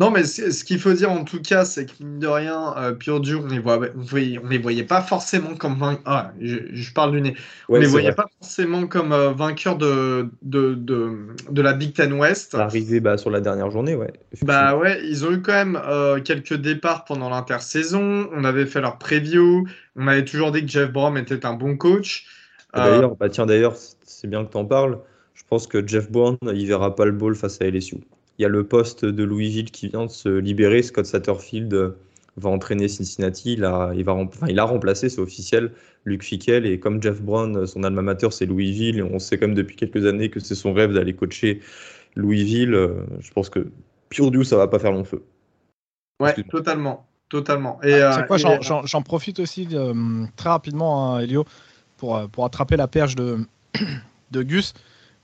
Non, mais ce qu'il faut dire en tout cas, c'est que mine de rien, euh, Purdue, on les, voit, on les voyait pas forcément comme vainqueurs. Ah, je, parle du nez. On les voyait pas forcément comme euh, vainqueurs de, de, de, la Big Ten West. Arrivé bah, sur la dernière journée, ouais. Bah ouais, ils ont eu quand même quelques départs pendant l'intersaison. On avait fait leur preview. On avait toujours dit que Jeff Brom était un bon coach. D'ailleurs, bah tiens, d'ailleurs, c'est bien que tu en parles. Je pense que Jeff Brown, il verra pas le ball face à LSU. Il y a le poste de Louisville qui vient de se libérer. Scott Satterfield euh, va entraîner Cincinnati. Il a, il va, enfin, il a remplacé, c'est officiel, Luke Fickel. Et comme Jeff Brown, son alma mater, c'est Louisville, et on sait quand même depuis quelques années que c'est son rêve d'aller coacher Louisville. Euh, je pense que Purdue, ça va pas faire long feu. Ouais, totalement. Totalement. Et, ah, quoi, j'en profite aussi très rapidement, hein, Elio, pour, pour attraper la perche de, de Gus.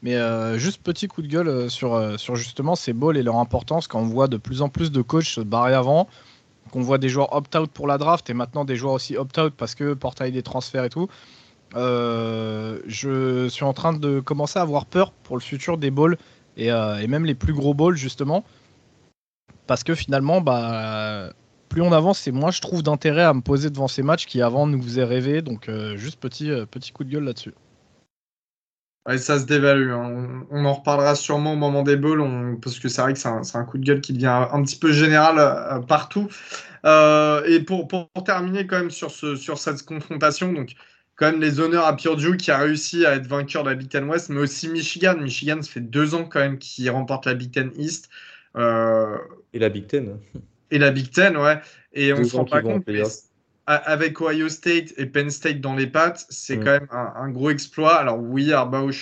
Mais euh, juste petit coup de gueule euh, sur, euh, sur justement ces balls et leur importance quand on voit de plus en plus de coachs se barrer avant, qu'on voit des joueurs opt-out pour la draft et maintenant des joueurs aussi opt-out parce que portail des transferts et tout. je suis en train de commencer à avoir peur pour le futur des balls et, et même les plus gros balls justement. Parce que finalement, bah, plus on avance, c'est moins je trouve d'intérêt à me poser devant ces matchs qui avant nous faisaient rêver. Donc juste petit coup de gueule là-dessus. Ouais, ça se dévalue. Hein. On, en reparlera sûrement au moment des balls, parce que c'est vrai que c'est un, coup de gueule qui devient un, petit peu général euh, partout. Euh, et pour, pour, terminer quand même sur, ce, sur cette confrontation, donc quand même les honneurs à Purdue qui a réussi à être vainqueur de la Big Ten West, mais aussi Michigan. Michigan, ça fait deux ans quand même qu'il remporte la Big Ten East. Euh, et la Big Ten. Et la Big Ten, ouais. Et on se rend pas compte avec Ohio State et Penn State dans les pattes, c'est mm. quand même un, gros exploit. Alors oui, Arbaugh,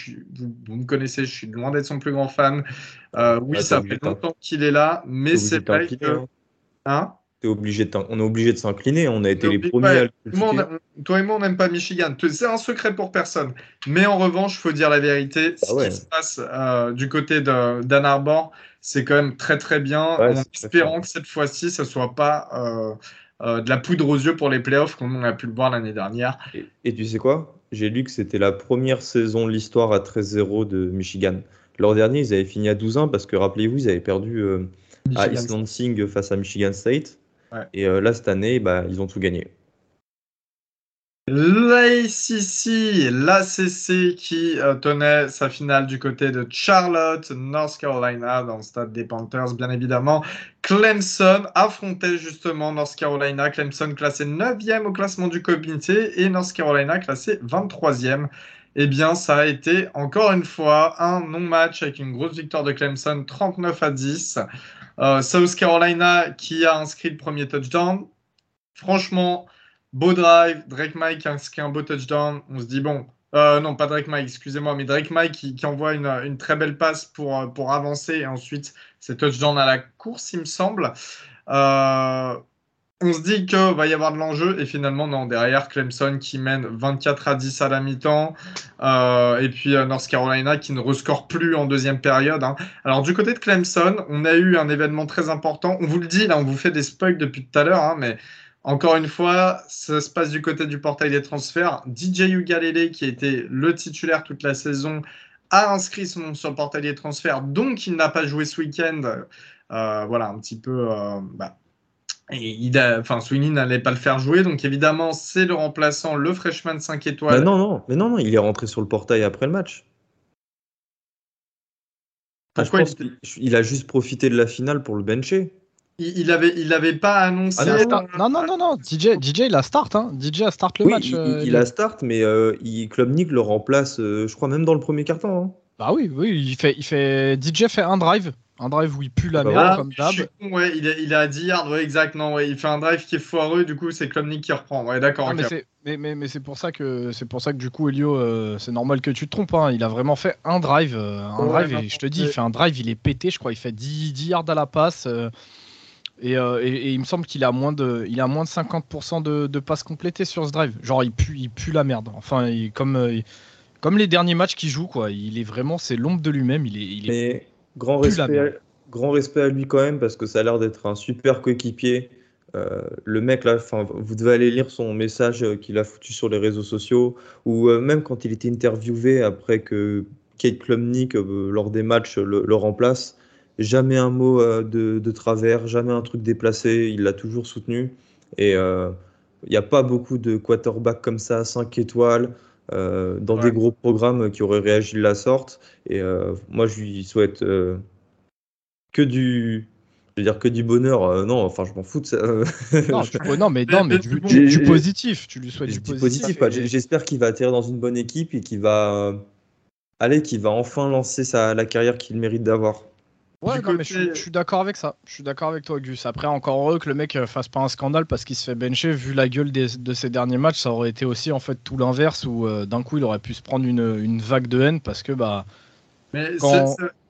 vous, me connaissez, je suis loin d'être son plus grand fan. Euh, oui, ça fait longtemps qu'il est là, mais c'est que... Hein. hein? Obligé de on est obligé de s'incliner, on a été les premiers à le Toi et moi, on n'aime pas Michigan. C'est un secret pour personne. Mais en revanche, il faut dire la vérité. Ah ce qui se passe euh, du côté d'Ann Arbor, c'est quand même très très bien. en espérant que cette fois-ci, ce ne soit pas euh, euh, de la poudre aux yeux pour les playoffs, comme on a pu le voir l'année dernière. Et, tu sais quoi? J'ai lu que c'était la première saison de l'histoire à 13-0 de Michigan. L'an dernier, ils avaient fini à 12-1 parce que, rappelez-vous, ils avaient perdu euh, à East Lansing face à Michigan State. Et euh, là, cette année, bah, ils ont tout gagné. L'ACC, l'ACC qui euh, tenait sa finale du côté de Charlotte, North Carolina, dans le stade des Panthers, bien évidemment. Clemson affrontait justement North Carolina. Clemson classé 9e au classement du comité et North Carolina classé 23e. Eh bien, ça a été encore une fois un non-match avec une grosse victoire de Clemson, 39 à 10. Euh, South Carolina qui a inscrit le premier touchdown. Franchement, Beau drive, Drake Mike inscrit un beau touchdown. On se dit, bon, euh, non, pas Drake Mike, excusez-moi, mais Drake Mike qui, envoie une, très belle passe pour, euh, pour avancer. Et ensuite, c'est touchdown à la course, il me semble. Euh, on se dit qu'il va y avoir de l'enjeu. Et finalement, non, derrière Clemson qui mène 24 à 10 à la mi-temps. et puis North Carolina qui ne rescore plus en deuxième période. Hein. Alors, du côté de Clemson, on a eu un événement très important. On vous le dit, là, on vous fait des spoils depuis tout à l'heure, hein, mais encore une fois, ça se passe du côté du portail des transferts. DJ Ugalele, qui a été le titulaire toute la saison, a inscrit son nom sur le portail des transferts, donc il n'a pas joué ce week-end. Euh, voilà, un petit peu. Euh, bah, il enfin, Sweeney n'allait pas le faire jouer, donc évidemment, c'est le remplaçant, le freshman 5 étoiles. Mais non, non, mais non, non, il est rentré sur le portail après le match. Pourquoi il... a juste profité de la finale pour le bencher il, avait, il avait pas annoncé. Ah, non, non, non, non, DJ, DJ, il a start, hein. DJ a start le match. Il, euh, il, a start, mais euh, il, Club Nick le remplace, euh, je crois même dans le premier carton. Hein. Bah oui, oui, il fait, il fait. DJ fait un drive. Un drive où il pue la bah merde comme d'hab. Ouais, il, a, il a 10 yards, ouais, exactement. Ouais, il fait un drive qui est foireux, du coup, c'est Klubnik qui reprend. Ouais, d'accord. Mais, mais, mais, c'est pour ça que c'est pour ça que du coup, Elio, euh, c'est normal que tu te trompes. Hein. Il a vraiment fait un drive. Euh, un drive, et je te dis, il fait un drive, il est pété, je crois. Il fait 10, 10 yards à la passe. Euh, et, et, il me semble qu'il a moins de, il a moins de 50% de, de, passes complétées sur ce drive. Genre, il pue, il pue la merde. Enfin, comme, comme les derniers matchs qu'il joue, quoi. Il est vraiment, c'est l'ombre de lui-même. Il est, il est grand respect, grand respect à lui quand même parce que ça a l'air d'être un super coéquipier. Euh, le mec là, vous devez aller lire son message qu'il a foutu sur les réseaux sociaux ou euh, même quand il était interviewé après que Kate Klumnik euh, lors des matchs le, remplace. Jamais un mot de, travers, jamais un truc déplacé. Il l'a toujours soutenu et il n'y a pas beaucoup de quarterbacks comme ça, 5 étoiles. dans des gros programmes qui auraient réagi de la sorte. Et moi, je lui souhaite que du, je veux dire que du bonheur, euh, non, enfin je m'en fous de ça. non, mais, non, mais du, positif, tu lui souhaites du, positif. J'espère qu'il va atterrir dans une bonne équipe et qu'il va aller, qu'il va enfin lancer sa, la carrière qu'il mérite d'avoir. Ouais, non, mais je, suis d'accord avec ça. Je suis d'accord avec toi, Gus. Après, encore heureux que le mec euh, fasse pas un scandale parce qu'il se fait bencher. Vu la gueule de ses derniers matchs, ça aurait été aussi en fait tout l'inverse où euh, d'un coup il aurait pu se prendre une, une vague de haine parce que bah mais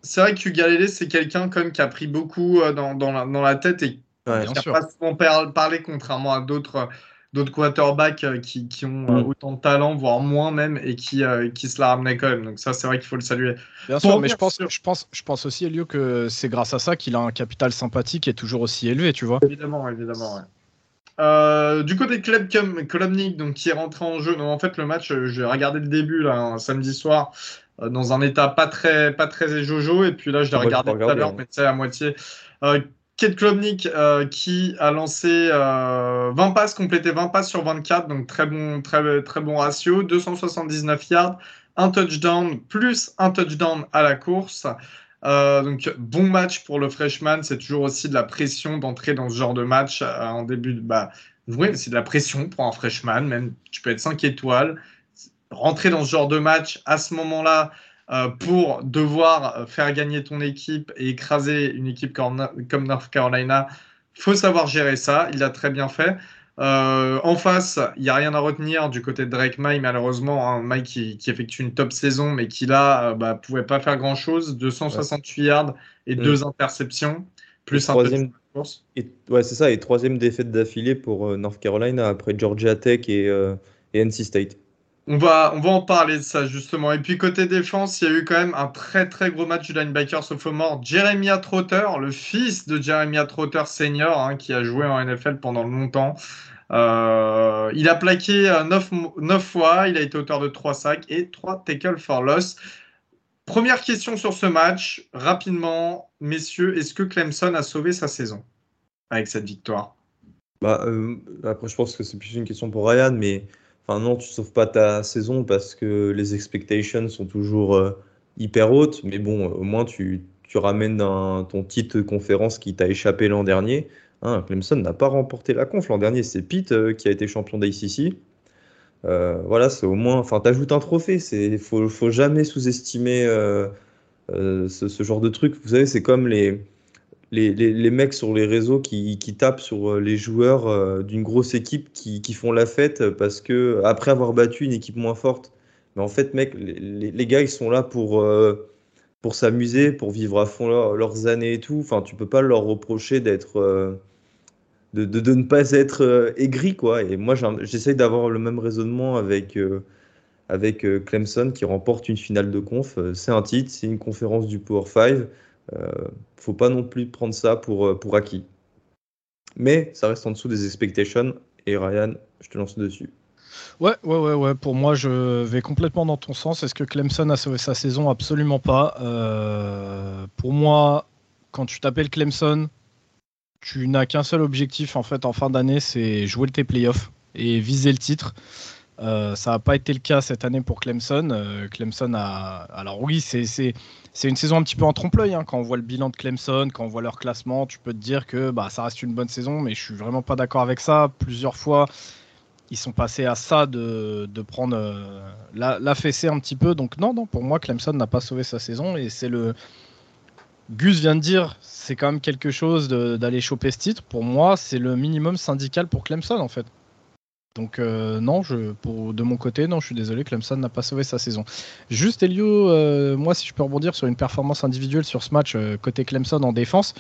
c'est vrai que Galilée, c'est quelqu'un qui a pris beaucoup euh, dans, dans, la, dans la, tête et qui n'a pas souvent parlé, contrairement à d'autres d'autres quarterbacks euh, qui, qui ont euh, mm. autant de talent, voire moins même, et qui, qui se la ramenaient quand même. Donc ça, c'est vrai qu'il faut le saluer. Bien sûr, mais je pense, je, pense, je pense aussi, Elio, que c'est grâce à ça qu'il a un capital sympathique qui est toujours aussi élevé, tu vois. Évidemment, évidemment, ouais. du côté club Kolomnik, donc qui est rentré en jeu, donc en fait le match, j'ai regardé le début là, samedi soir. Euh, dans un état pas très, pas très jojo. Et puis là, je l'ai regardé tout à l'heure, mais c'est à moitié. Euh, Kate Klubnik euh, qui a lancé 20 passes, complété 20 passes sur 24, donc très bon, très, très bon ratio, 279 yards, un touchdown plus un touchdown à la course. donc bon match pour le freshman, c'est toujours aussi de la pression d'entrer dans ce genre de match en début de bah, c'est de la pression pour un freshman, même. Tu peux être 5 étoiles, rentrer dans ce genre de match à ce moment-là euh, pour devoir faire gagner ton équipe et écraser une équipe comme, North Carolina, faut savoir gérer ça. Il l'a très bien fait. Euh, en face, il n'y a rien à retenir du côté de Drake May, malheureusement. un May qui, effectue une top saison, mais qui là ne euh, bah, pouvait pas faire grand-chose. 268 yards et mm. deux interceptions, plus un troisième... course. Et, ouais, c'est ça. Et troisième défaite d'affilée pour North Carolina après Georgia Tech et, et NC State. On va, en parler de ça justement. Et puis côté défense, il y a eu quand même un très très gros match du linebacker sophomore Jeremiah Trotter, le fils de Jeremiah Trotter senior, hein, qui a joué en NFL pendant longtemps. Euh, il a plaqué 9, euh, fois, il a été auteur de 3 sacs et 3 tackles for loss. Première question sur ce match, rapidement, messieurs, est-ce que Clemson a sauvé sa saison avec cette victoire? Bah, euh, Après, je pense que c'est plus une question pour Ryan, mais Enfin, non, tu sauves pas ta saison parce que les expectations sont toujours euh, hyper hautes. Mais bon, au moins, tu, ramènes ton titre conférence qui t'a échappé l'an dernier. Hein, Clemson n'a pas remporté la conf l'an dernier. C'est Pete euh, qui a été champion. Euh, voilà, c'est au moins. Enfin, t'ajoutes un trophée. Il faut, faut jamais sous-estimer ce, genre de truc. Vous savez, c'est comme les les, mecs sur les réseaux qui, tapent sur euh, les joueurs euh, d'une grosse équipe qui, font la fête parce que après avoir battu une équipe moins forte. Mais en fait, mec, les, gars, ils sont là pour, euh, pour s'amuser, pour vivre à fond leurs années et tout. Enfin, tu peux pas leur reprocher d'être. de, ne pas être aigri, quoi. Et moi, j'essaye d'avoir le même raisonnement avec, avec Clemson qui remporte une finale de conf. C'est un titre, c'est une conférence du Power 5 euh, faut pas non plus prendre ça pour, euh, pour acquis. Mais ça reste en dessous des expectations. Et Ryan, je te lance dessus. Ouais, ouais, ouais, ouais. Pour moi, je vais complètement dans ton sens. Est-ce que Clemson a sauvé sa saison? Absolument pas. Euh, pour moi, quand tu t'appelles Clemson, tu n'as qu'un seul objectif en fait en fin d'année, c'est jouer tes playoffs et viser le titre. Euh, ça n'a pas été le cas cette année pour Clemson. Euh, Clemson a. Alors, oui, c'est une saison un petit peu en trompe-l'œil. Hein. Quand on voit le bilan de Clemson, quand on voit leur classement, tu peux te dire que bah, ça reste une bonne saison, mais je suis vraiment pas d'accord avec ça. Plusieurs fois, ils sont passés à ça de, prendre la, la un petit peu. Donc non, non, pour moi, Clemson n'a pas sauvé sa saison et c'est le Gus vient de dire, c'est quand même quelque chose d'aller choper ce titre. Pour moi, c'est le minimum syndical pour Clemson en fait. Donc euh, non, je, pour, de mon côté, non, je suis désolé, Clemson n'a pas sauvé sa saison. Juste Elio, euh, moi si je peux rebondir sur une performance individuelle sur ce match euh, côté Clemson en défense,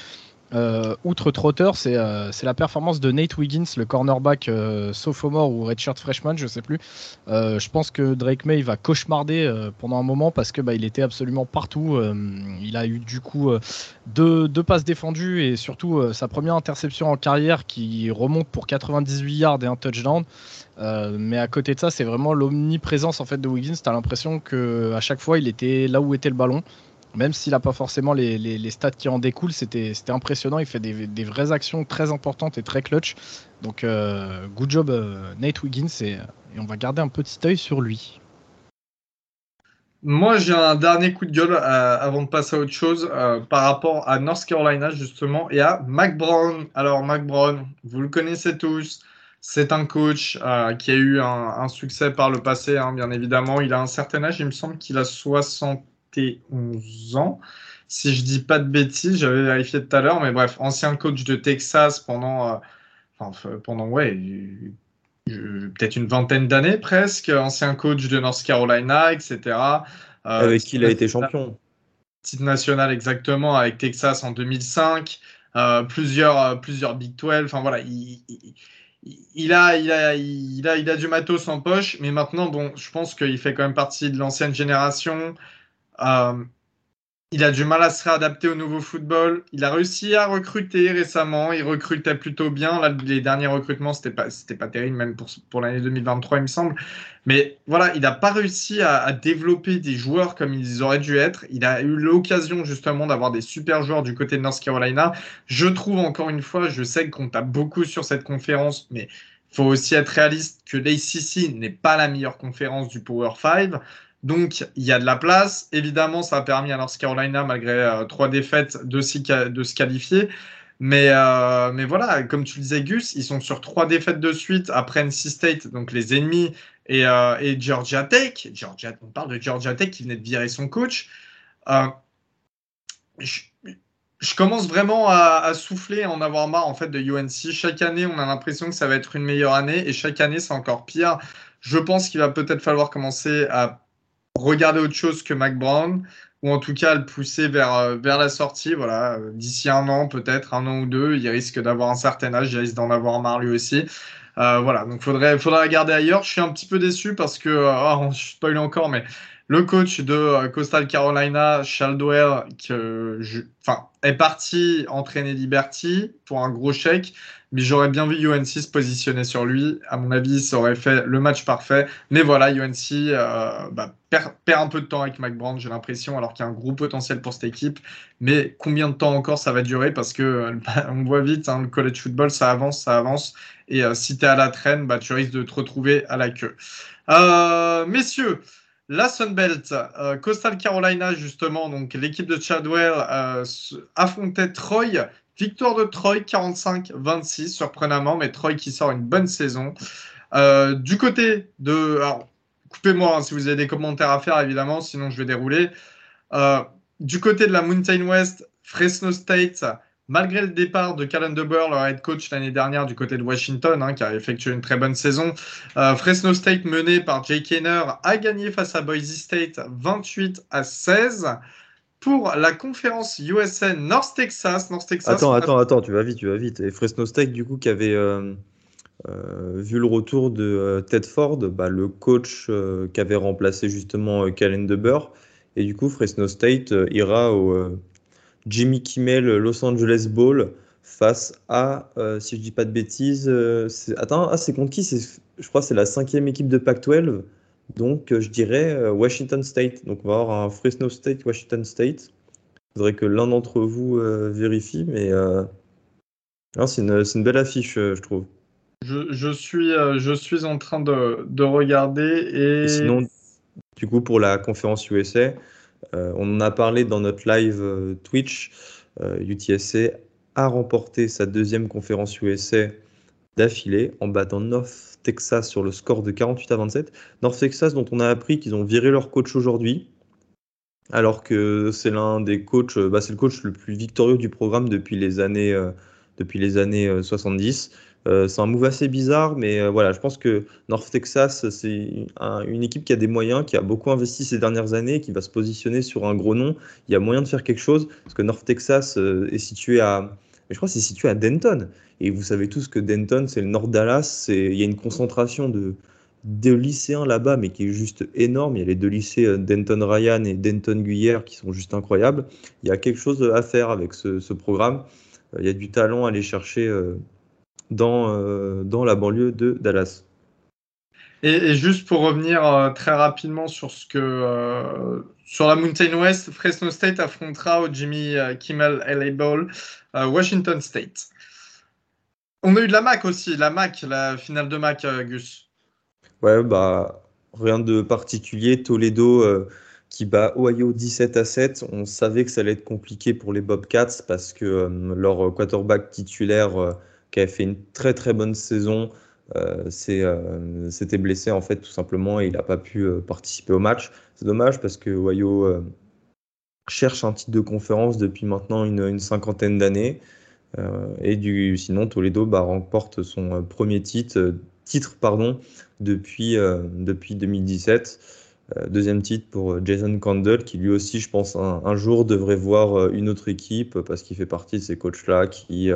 euh, outre Trotter, euh, c'est la performance de Nate Wiggins, le cornerback euh, sophomore ou redshirt freshman, je sais plus. je pense que Drake May va cauchemarder pendant un moment parce que bah, il était absolument partout. il a eu du coup deux, deux, passes défendues et surtout sa première interception en carrière qui remonte pour 98 yards et un touchdown. mais à côté de ça, c'est vraiment l'omniprésence en fait de Wiggins. T'as l'impression que à chaque fois, il était là où était le ballon même s'il n'a pas forcément les, stats qui en découlent, c'était impressionnant. Il fait des, vraies actions très importantes et très clutch. Donc, euh, good job euh, Nate Wiggins et, on va garder un petit œil sur lui. Moi, j'ai un dernier coup de gueule euh, avant de passer à autre chose par rapport à North Carolina justement et à Mac Brown. Alors, Mac Brown, vous le connaissez tous. C'est un coach qui a eu un, succès par le passé, hein, bien évidemment. Il a un certain âge, il me semble qu'il a 60 11 ans. Si je dis pas de bêtises, j'avais vérifié tout à l'heure, mais bref, ancien coach de Texas pendant, euh, enfin, pendant ouais, peut-être une vingtaine d'années presque, ancien coach de North Carolina, etc. Euh, avec qui il a été champion. Titre national exactement avec Texas en 2005, euh, plusieurs, plusieurs Big 12. Enfin voilà, il, il, a, il, a, il, a, il a du matos en poche, mais maintenant, bon, je pense qu'il fait quand même partie de l'ancienne génération. Euh, il a du mal à se réadapter au nouveau football. Il a réussi à recruter récemment. Il recrutait plutôt bien. Les derniers recrutements, c'était pas, pas terrible, même pour, l'année 2023, il me semble. Mais voilà, il n'a pas réussi à, développer des joueurs comme ils auraient dû être. Il a eu l'occasion justement d'avoir des super joueurs du côté de North Carolina. Je trouve encore une fois, je sais qu'on tape beaucoup sur cette conférence, mais faut aussi être réaliste que l'ACC n'est pas la meilleure conférence du Power 5. Donc, il y a de la place. Évidemment, ça a permis à North Carolina, malgré euh, trois défaites, de, se qualifier. Mais, euh, mais voilà, comme tu le disais, Gus, ils sont sur trois défaites de suite après NC State, donc les ennemis, et, euh, et Georgia Tech. Georgia, on parle de Georgia Tech qui venait de virer son coach. Je, commence vraiment à, à, souffler, à en avoir marre en fait de UNC. Chaque année, on a l'impression que ça va être une meilleure année, et chaque année, c'est encore pire. Je pense qu'il va peut-être falloir commencer à regarder autre chose que Mac Brown, ou en tout cas le pousser vers, euh, vers la sortie. Voilà, d'ici un an, peut-être un an ou deux, il risque d'avoir un certain âge, il risque d'en avoir marre lui aussi. Euh, voilà, donc faudrait, faudrait regarder ailleurs. Je suis un petit peu déçu parce que, euh, oh, pas eu encore, mais le coach de Coastal Carolina, Chaldwell, que enfin, est parti entraîner Liberty pour un gros chèque mais j'aurais bien vu UNC se positionner sur lui. À mon avis, ça aurait fait le match parfait. Mais voilà, UNC euh, bah, perd, un peu de temps avec McBrand, j'ai l'impression, alors qu'il y a un gros potentiel pour cette équipe. Mais combien de temps encore ça va durer? Parce que bah, on voit vite, hein, le college football, ça avance, ça avance. Et euh, si tu es à la traîne, bah, tu risques de te retrouver à la queue. Euh, messieurs, la Sunbelt, Coastal Carolina, justement, donc l'équipe de Chadwell affrontait Troy Victoire de Troy 45-26, surprenamment, mais Troy qui sort une bonne saison. Euh, du côté de. Alors, coupez-moi hein, si vous avez des commentaires à faire, évidemment, sinon je vais dérouler. Euh, du côté de la Mountain West, Fresno State, malgré le départ de Callan DeBoer, leur head coach l'année dernière du côté de Washington, hein, qui a effectué une très bonne saison, euh, Fresno State, mené par Jake Kenner, a gagné face à Boise State 28 à 16 pour la conférence USN North Texas. North Texas attends, attends, attends, tu vas vite, tu vas vite. Et Fresno State, du coup, qui avait euh, euh, vu le retour de euh, Ted Ford, bah, le coach qui avait remplacé justement Calen DeBur. Et du coup, Fresno State ira au Jimmy Kimmel Los Angeles Bowl face à, si je dis pas de bêtises, attends, ah, c'est contre qui? Je crois que c'est la cinquième équipe de Pac-12. Donc, euh, je dirais euh, Washington State. Donc, on va avoir un Fresno State, Washington State. Il faudrait que l'un d'entre vous euh, vérifie, mais c'est une, belle affiche, je trouve. Je, suis, je suis en train de, regarder et... sinon, du coup, pour la conférence USA, on en a parlé dans notre live Twitch. UTSC a remporté sa deuxième conférence USA d'affilée en battant North Texas sur le score de 48 à 27. North Texas dont on a appris qu'ils ont viré leur coach aujourd'hui, alors que c'est l'un des coachs, bah, c'est le coach le plus victorieux du programme euh, depuis les années 70. Euh, c'est un move assez bizarre, mais euh, voilà, je pense que North Texas, c'est une équipe qui a des moyens, qui a beaucoup investi ces dernières années, qui va se positionner sur un gros nom. Il y a moyen de faire quelque chose, parce que North Texas euh, est situé à, je crois, c'est situé à Denton. Et vous savez tous que Denton, c'est le Nord Dallas. Il y a une concentration de, de lycéens là-bas, mais qui est juste énorme. Il y a les deux lycées Denton Ryan et Denton Guyère qui sont juste incroyables. Il y a quelque chose à faire avec ce, ce programme. Il y a du talent à aller chercher dans, euh, dans la banlieue de Dallas. Et, juste pour revenir euh, très rapidement sur ce que euh, sur la Mountain West, Fresno State affrontera au Jimmy Kimmel LA Bowl Washington State. On a eu de la MAC aussi, la MAC, la finale de MAC, Gus. Ouais, bah rien de particulier. Toledo qui bat Ohio 17 à 7. On savait que ça allait être compliqué pour les Bobcats parce que leur quarterback titulaire qui a fait une très très bonne saison, euh, euh, s'était blessé en fait tout simplement et il n'a pas pu euh, participer au match. C'est dommage parce que Wayo cherche un titre de conférence depuis maintenant une, cinquantaine d'années. et du, sinon, Toledo bah, remporte son premier titre, titre pardon, depuis, depuis 2017. deuxième titre pour Jason Candle, qui lui aussi, je pense, un jour devrait voir une autre équipe parce qu'il fait partie de ces coachs-là qui,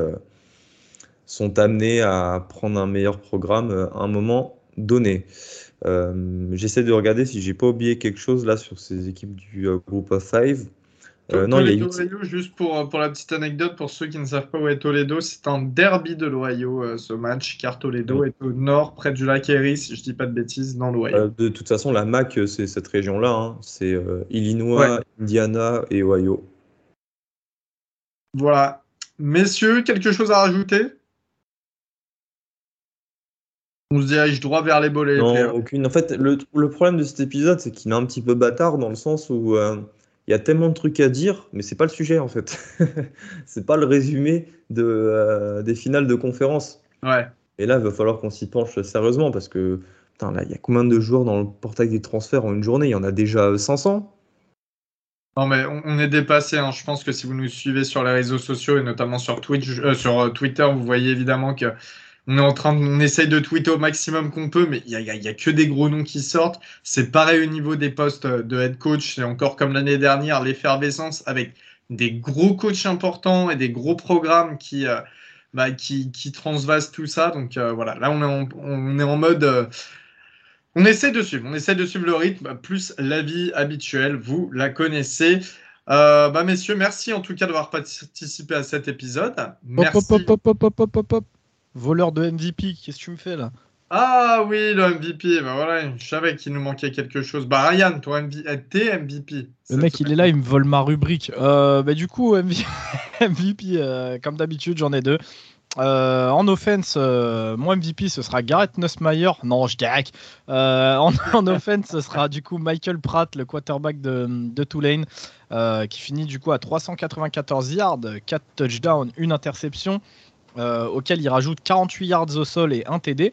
sont amenés à prendre un meilleur programme euh, à un moment donné. Euh, j'essaie de regarder si j'ai pas oublié quelque chose là sur ces équipes du euh, groupe of five. non, il y a juste pour, pour la petite anecdote, pour ceux qui ne savent pas où est Toledo, c'est un derby de l'Ohio ce match, car Toledo est au nord, près du lac Erie, si je dis pas de bêtises, dans l'Ohio. de toute façon, la MAC, c'est cette région-là, hein. c'est Illinois, Indiana et Ohio. Voilà. Messieurs, quelque chose à rajouter? On se dirige droit vers les bolets. Non, aucune. En fait, le, problème de cet épisode, c'est qu'il est un petit peu bâtard dans le sens où euh, il y a tellement de trucs à dire, mais c'est pas le sujet en fait. c'est pas le résumé de, euh, des finales de conférence. Ouais. Et là, il va falloir qu'on s'y penche sérieusement parce que, putain, là, il y a combien de joueurs dans le portail des transferts en une journée? Il y en a déjà 500 non, mais on, est dépassé. Hein. Je pense que si vous nous suivez sur les réseaux sociaux et notamment sur, Twitch, euh, sur Twitter, vous voyez évidemment que on est en train, on essaye de tweeter au maximum qu'on peut, mais il y a, y a, que des gros noms qui sortent. C'est pareil au niveau des postes de head coach. C'est encore comme l'année dernière, l'effervescence avec des gros coachs importants et des gros programmes qui, euh, bah, qui, qui, transvasent tout ça. Donc euh, voilà, là on est en, on est en mode. Euh, on essaie de suivre, on essaie de suivre le rythme, plus la vie habituelle, vous la connaissez. bah messieurs, merci en tout cas d'avoir participé à cet épisode. Merci. Voleur de MVP, qu'est-ce que tu me fais là? Ah oui, le MVP, bah voilà, je savais qu'il nous manquait quelque chose. Bah Ryan, toi, euh, t'es MVP. Le mec, il est là, il me vole ma rubrique. Euh, bah, du coup, MVP, euh, comme d'habitude, j'en ai deux. en offense, mon MVP ce sera Garrett Nussmeyer. Non, je dirais. en, en offense, ce sera du coup Michael Pratt, le quarterback de, de Tulane, qui finit du coup à 394 yards, 4 touchdowns, une interception. Euh, auquel il rajoute 48 yards au sol et un TD.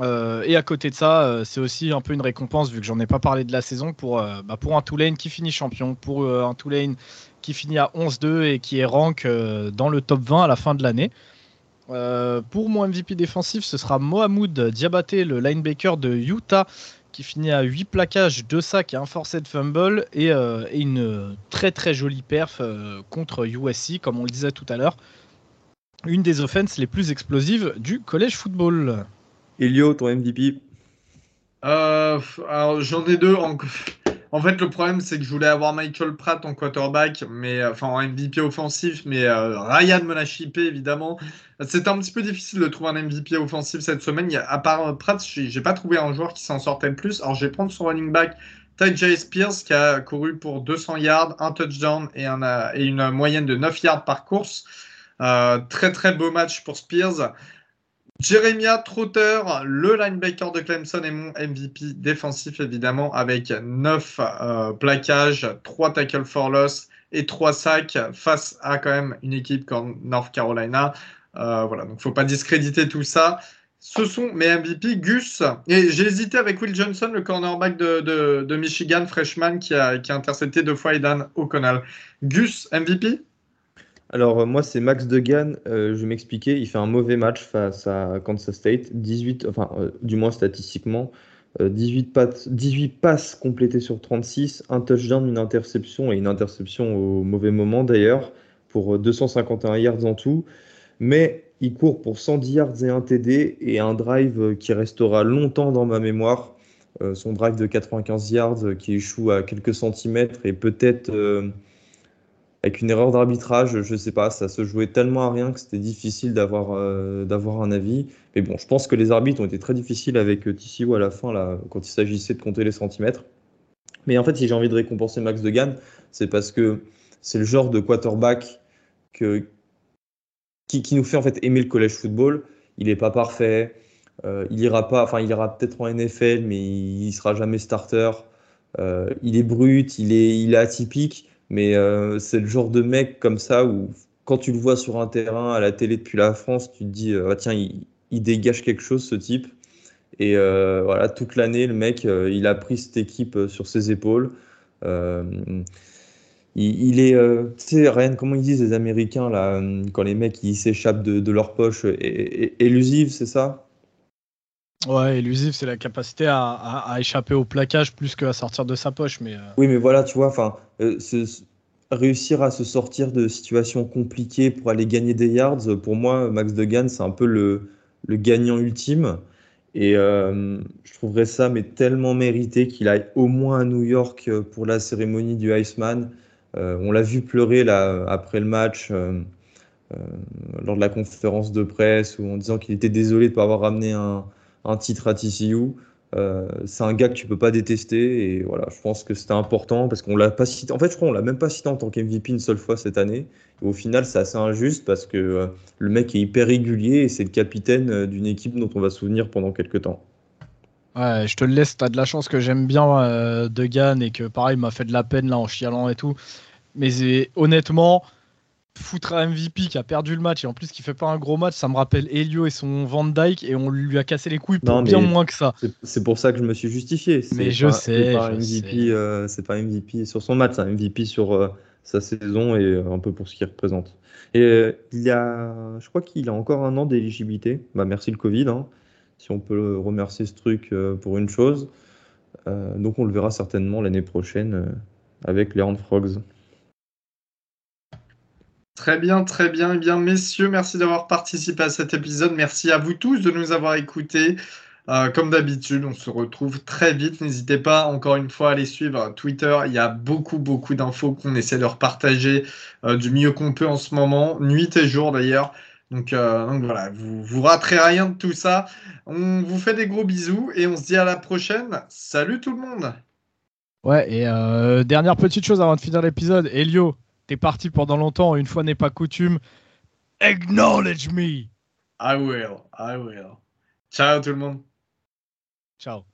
Euh, et à côté de ça, euh, c'est aussi un peu une récompense, vu que j'en ai pas parlé de la saison, pour, bah, pour un Tulane qui finit champion, pour un Tulane qui finit à 11-2 et qui est rank dans le top 20 à la fin de l'année. pour mon MVP défensif, ce sera Mohamed Diabaté, le linebacker de Utah, qui finit à 8 plaquages, 2 sacs et un forced fumble, et, et une très très jolie perf contre USC, comme on le disait tout à l'heure une des offenses les plus explosives du collège football. Elio, ton MVP euh, Alors j'en ai deux. En... en... fait, le problème c'est que je voulais avoir Michael Pratt en quarterback, mais euh, enfin en MVP offensif, mais euh, Ryan me l'a chippé évidemment. C'était un petit peu difficile de trouver un MVP offensif cette semaine. À part Pratt, j'ai pas trouvé un joueur qui s'en sortait le plus. Alors je vais prendre son running back. Ty J. Spears qui a couru pour 200 yards, un touchdown et, un, et une moyenne de 9 yards par course. Euh, très très beau match pour Spears. Jeremiah Trotter, le linebacker de Clemson est mon MVP défensif évidemment avec 9 euh, plaquages, 3 tackles for loss et 3 sacs face à quand même une équipe comme North Carolina. voilà, donc faut pas discréditer tout ça. Ce sont mes MVP, Gus. Et j'ai hésité avec Will Johnson, le cornerback de, Michigan, freshman, qui a, qui a intercepté deux fois Aidan O'Connell. Gus, MVP alors euh, moi c'est Max Degan, euh, je vais m'expliquer, il fait un mauvais match face à Kansas State, 18, enfin euh, du moins statistiquement, 18, 18 passes complétées sur 36, un touchdown, une interception et une interception au mauvais moment d'ailleurs, pour 251 yards en tout, mais il court pour 110 yards et un TD et un drive qui restera longtemps dans ma mémoire, son drive de 95 yards qui échoue à quelques centimètres et peut-être avec une erreur d'arbitrage, je ne sais pas, ça se jouait tellement à rien que c'était difficile d'avoir euh, d'avoir un avis. Mais bon, je pense que les arbitres ont été très difficiles avec euh, TCU à la fin, là, quand il s'agissait de compter les centimètres. Mais en fait, si j'ai envie de récompenser Max Degan, c'est parce que c'est le genre de quarterback qui, qui, nous fait en fait aimer le collège football. Il n'est pas parfait, euh, il ira pas, enfin il ira peut-être en NFL, mais il, ne sera jamais starter. il est brut, il est, il est atypique. Mais euh, c'est le genre de mec comme ça où quand tu le vois sur un terrain à la télé depuis la France, tu te dis euh, ah, tiens, il, dégage quelque chose ce type. Et euh, voilà, toute l'année, le mec, il a pris cette équipe sur ses épaules. Il, est, tu sais, rien, comment ils disent les Américains, là, quand les mecs ils s'échappent de, leur poche, élusive, c'est ça? Ouais, élusive, c'est la capacité à, échapper au plaquage plus qu'à sortir de sa poche. Mais Oui, mais voilà, tu vois, euh, réussir à se sortir de situations compliquées pour aller gagner des yards, pour moi, Max Degan, c'est un peu le, le, gagnant ultime. Et euh, je trouverais ça mais tellement mérité qu'il aille au moins à New York euh, pour la cérémonie du Iceman. on l'a vu pleurer là, après le match, lors de la conférence de presse, en disant qu'il était désolé de ne pas avoir ramené un, un titre à TCU. Euh, c'est un gars que tu peux pas détester et voilà, je pense que c'était important parce qu'on l'a pas cité. En fait, je crois qu'on l'a même pas cité en tant qu'MVP une seule fois cette année. Et au final, c'est assez injuste parce que euh, le mec est hyper régulier et c'est le capitaine euh, d'une équipe dont on va se souvenir pendant quelques temps. Ouais, je te le laisse. T'as de la chance que j'aime bien euh, Degan et que pareil, il m'a fait de la peine là en chialant et tout. Mais honnêtement, foutre un MVP qui a perdu le match et en plus qui fait pas un gros match, ça me rappelle Elio et son Van Dyke et on lui a cassé les couilles pour bien moins que ça. C'est pour ça que je me suis justifié. Mais je sais. C'est pas, MVP, euh, pas MVP sur son match, c'est un MVP sur euh, sa saison et euh, un peu pour ce qu'il représente. Et il y a, je crois qu'il a encore un an d'éligibilité. Bah merci le Covid, hein, si on peut remercier ce truc pour une chose. donc on le verra certainement l'année prochaine avec les Horned Frogs. Très bien, très bien. Eh bien, messieurs, merci d'avoir participé à cet épisode. Merci à vous tous de nous avoir écoutés. Euh, comme d'habitude, on se retrouve très vite. N'hésitez pas, encore une fois, à aller suivre Twitter. Il y a beaucoup, beaucoup d'infos qu'on essaie de repartager euh, du mieux qu'on peut en ce moment, nuit et jour d'ailleurs. Donc, euh, donc, voilà, vous vous raterez rien de tout ça. On vous fait des gros bisous et on se dit à la prochaine. Salut tout le monde. Ouais, et dernière petite chose avant de finir l'épisode, Elio, T'es parti pendant longtemps, une fois n'est pas coutume. Acknowledge me. I will, I will. Ciao tout le monde. Ciao.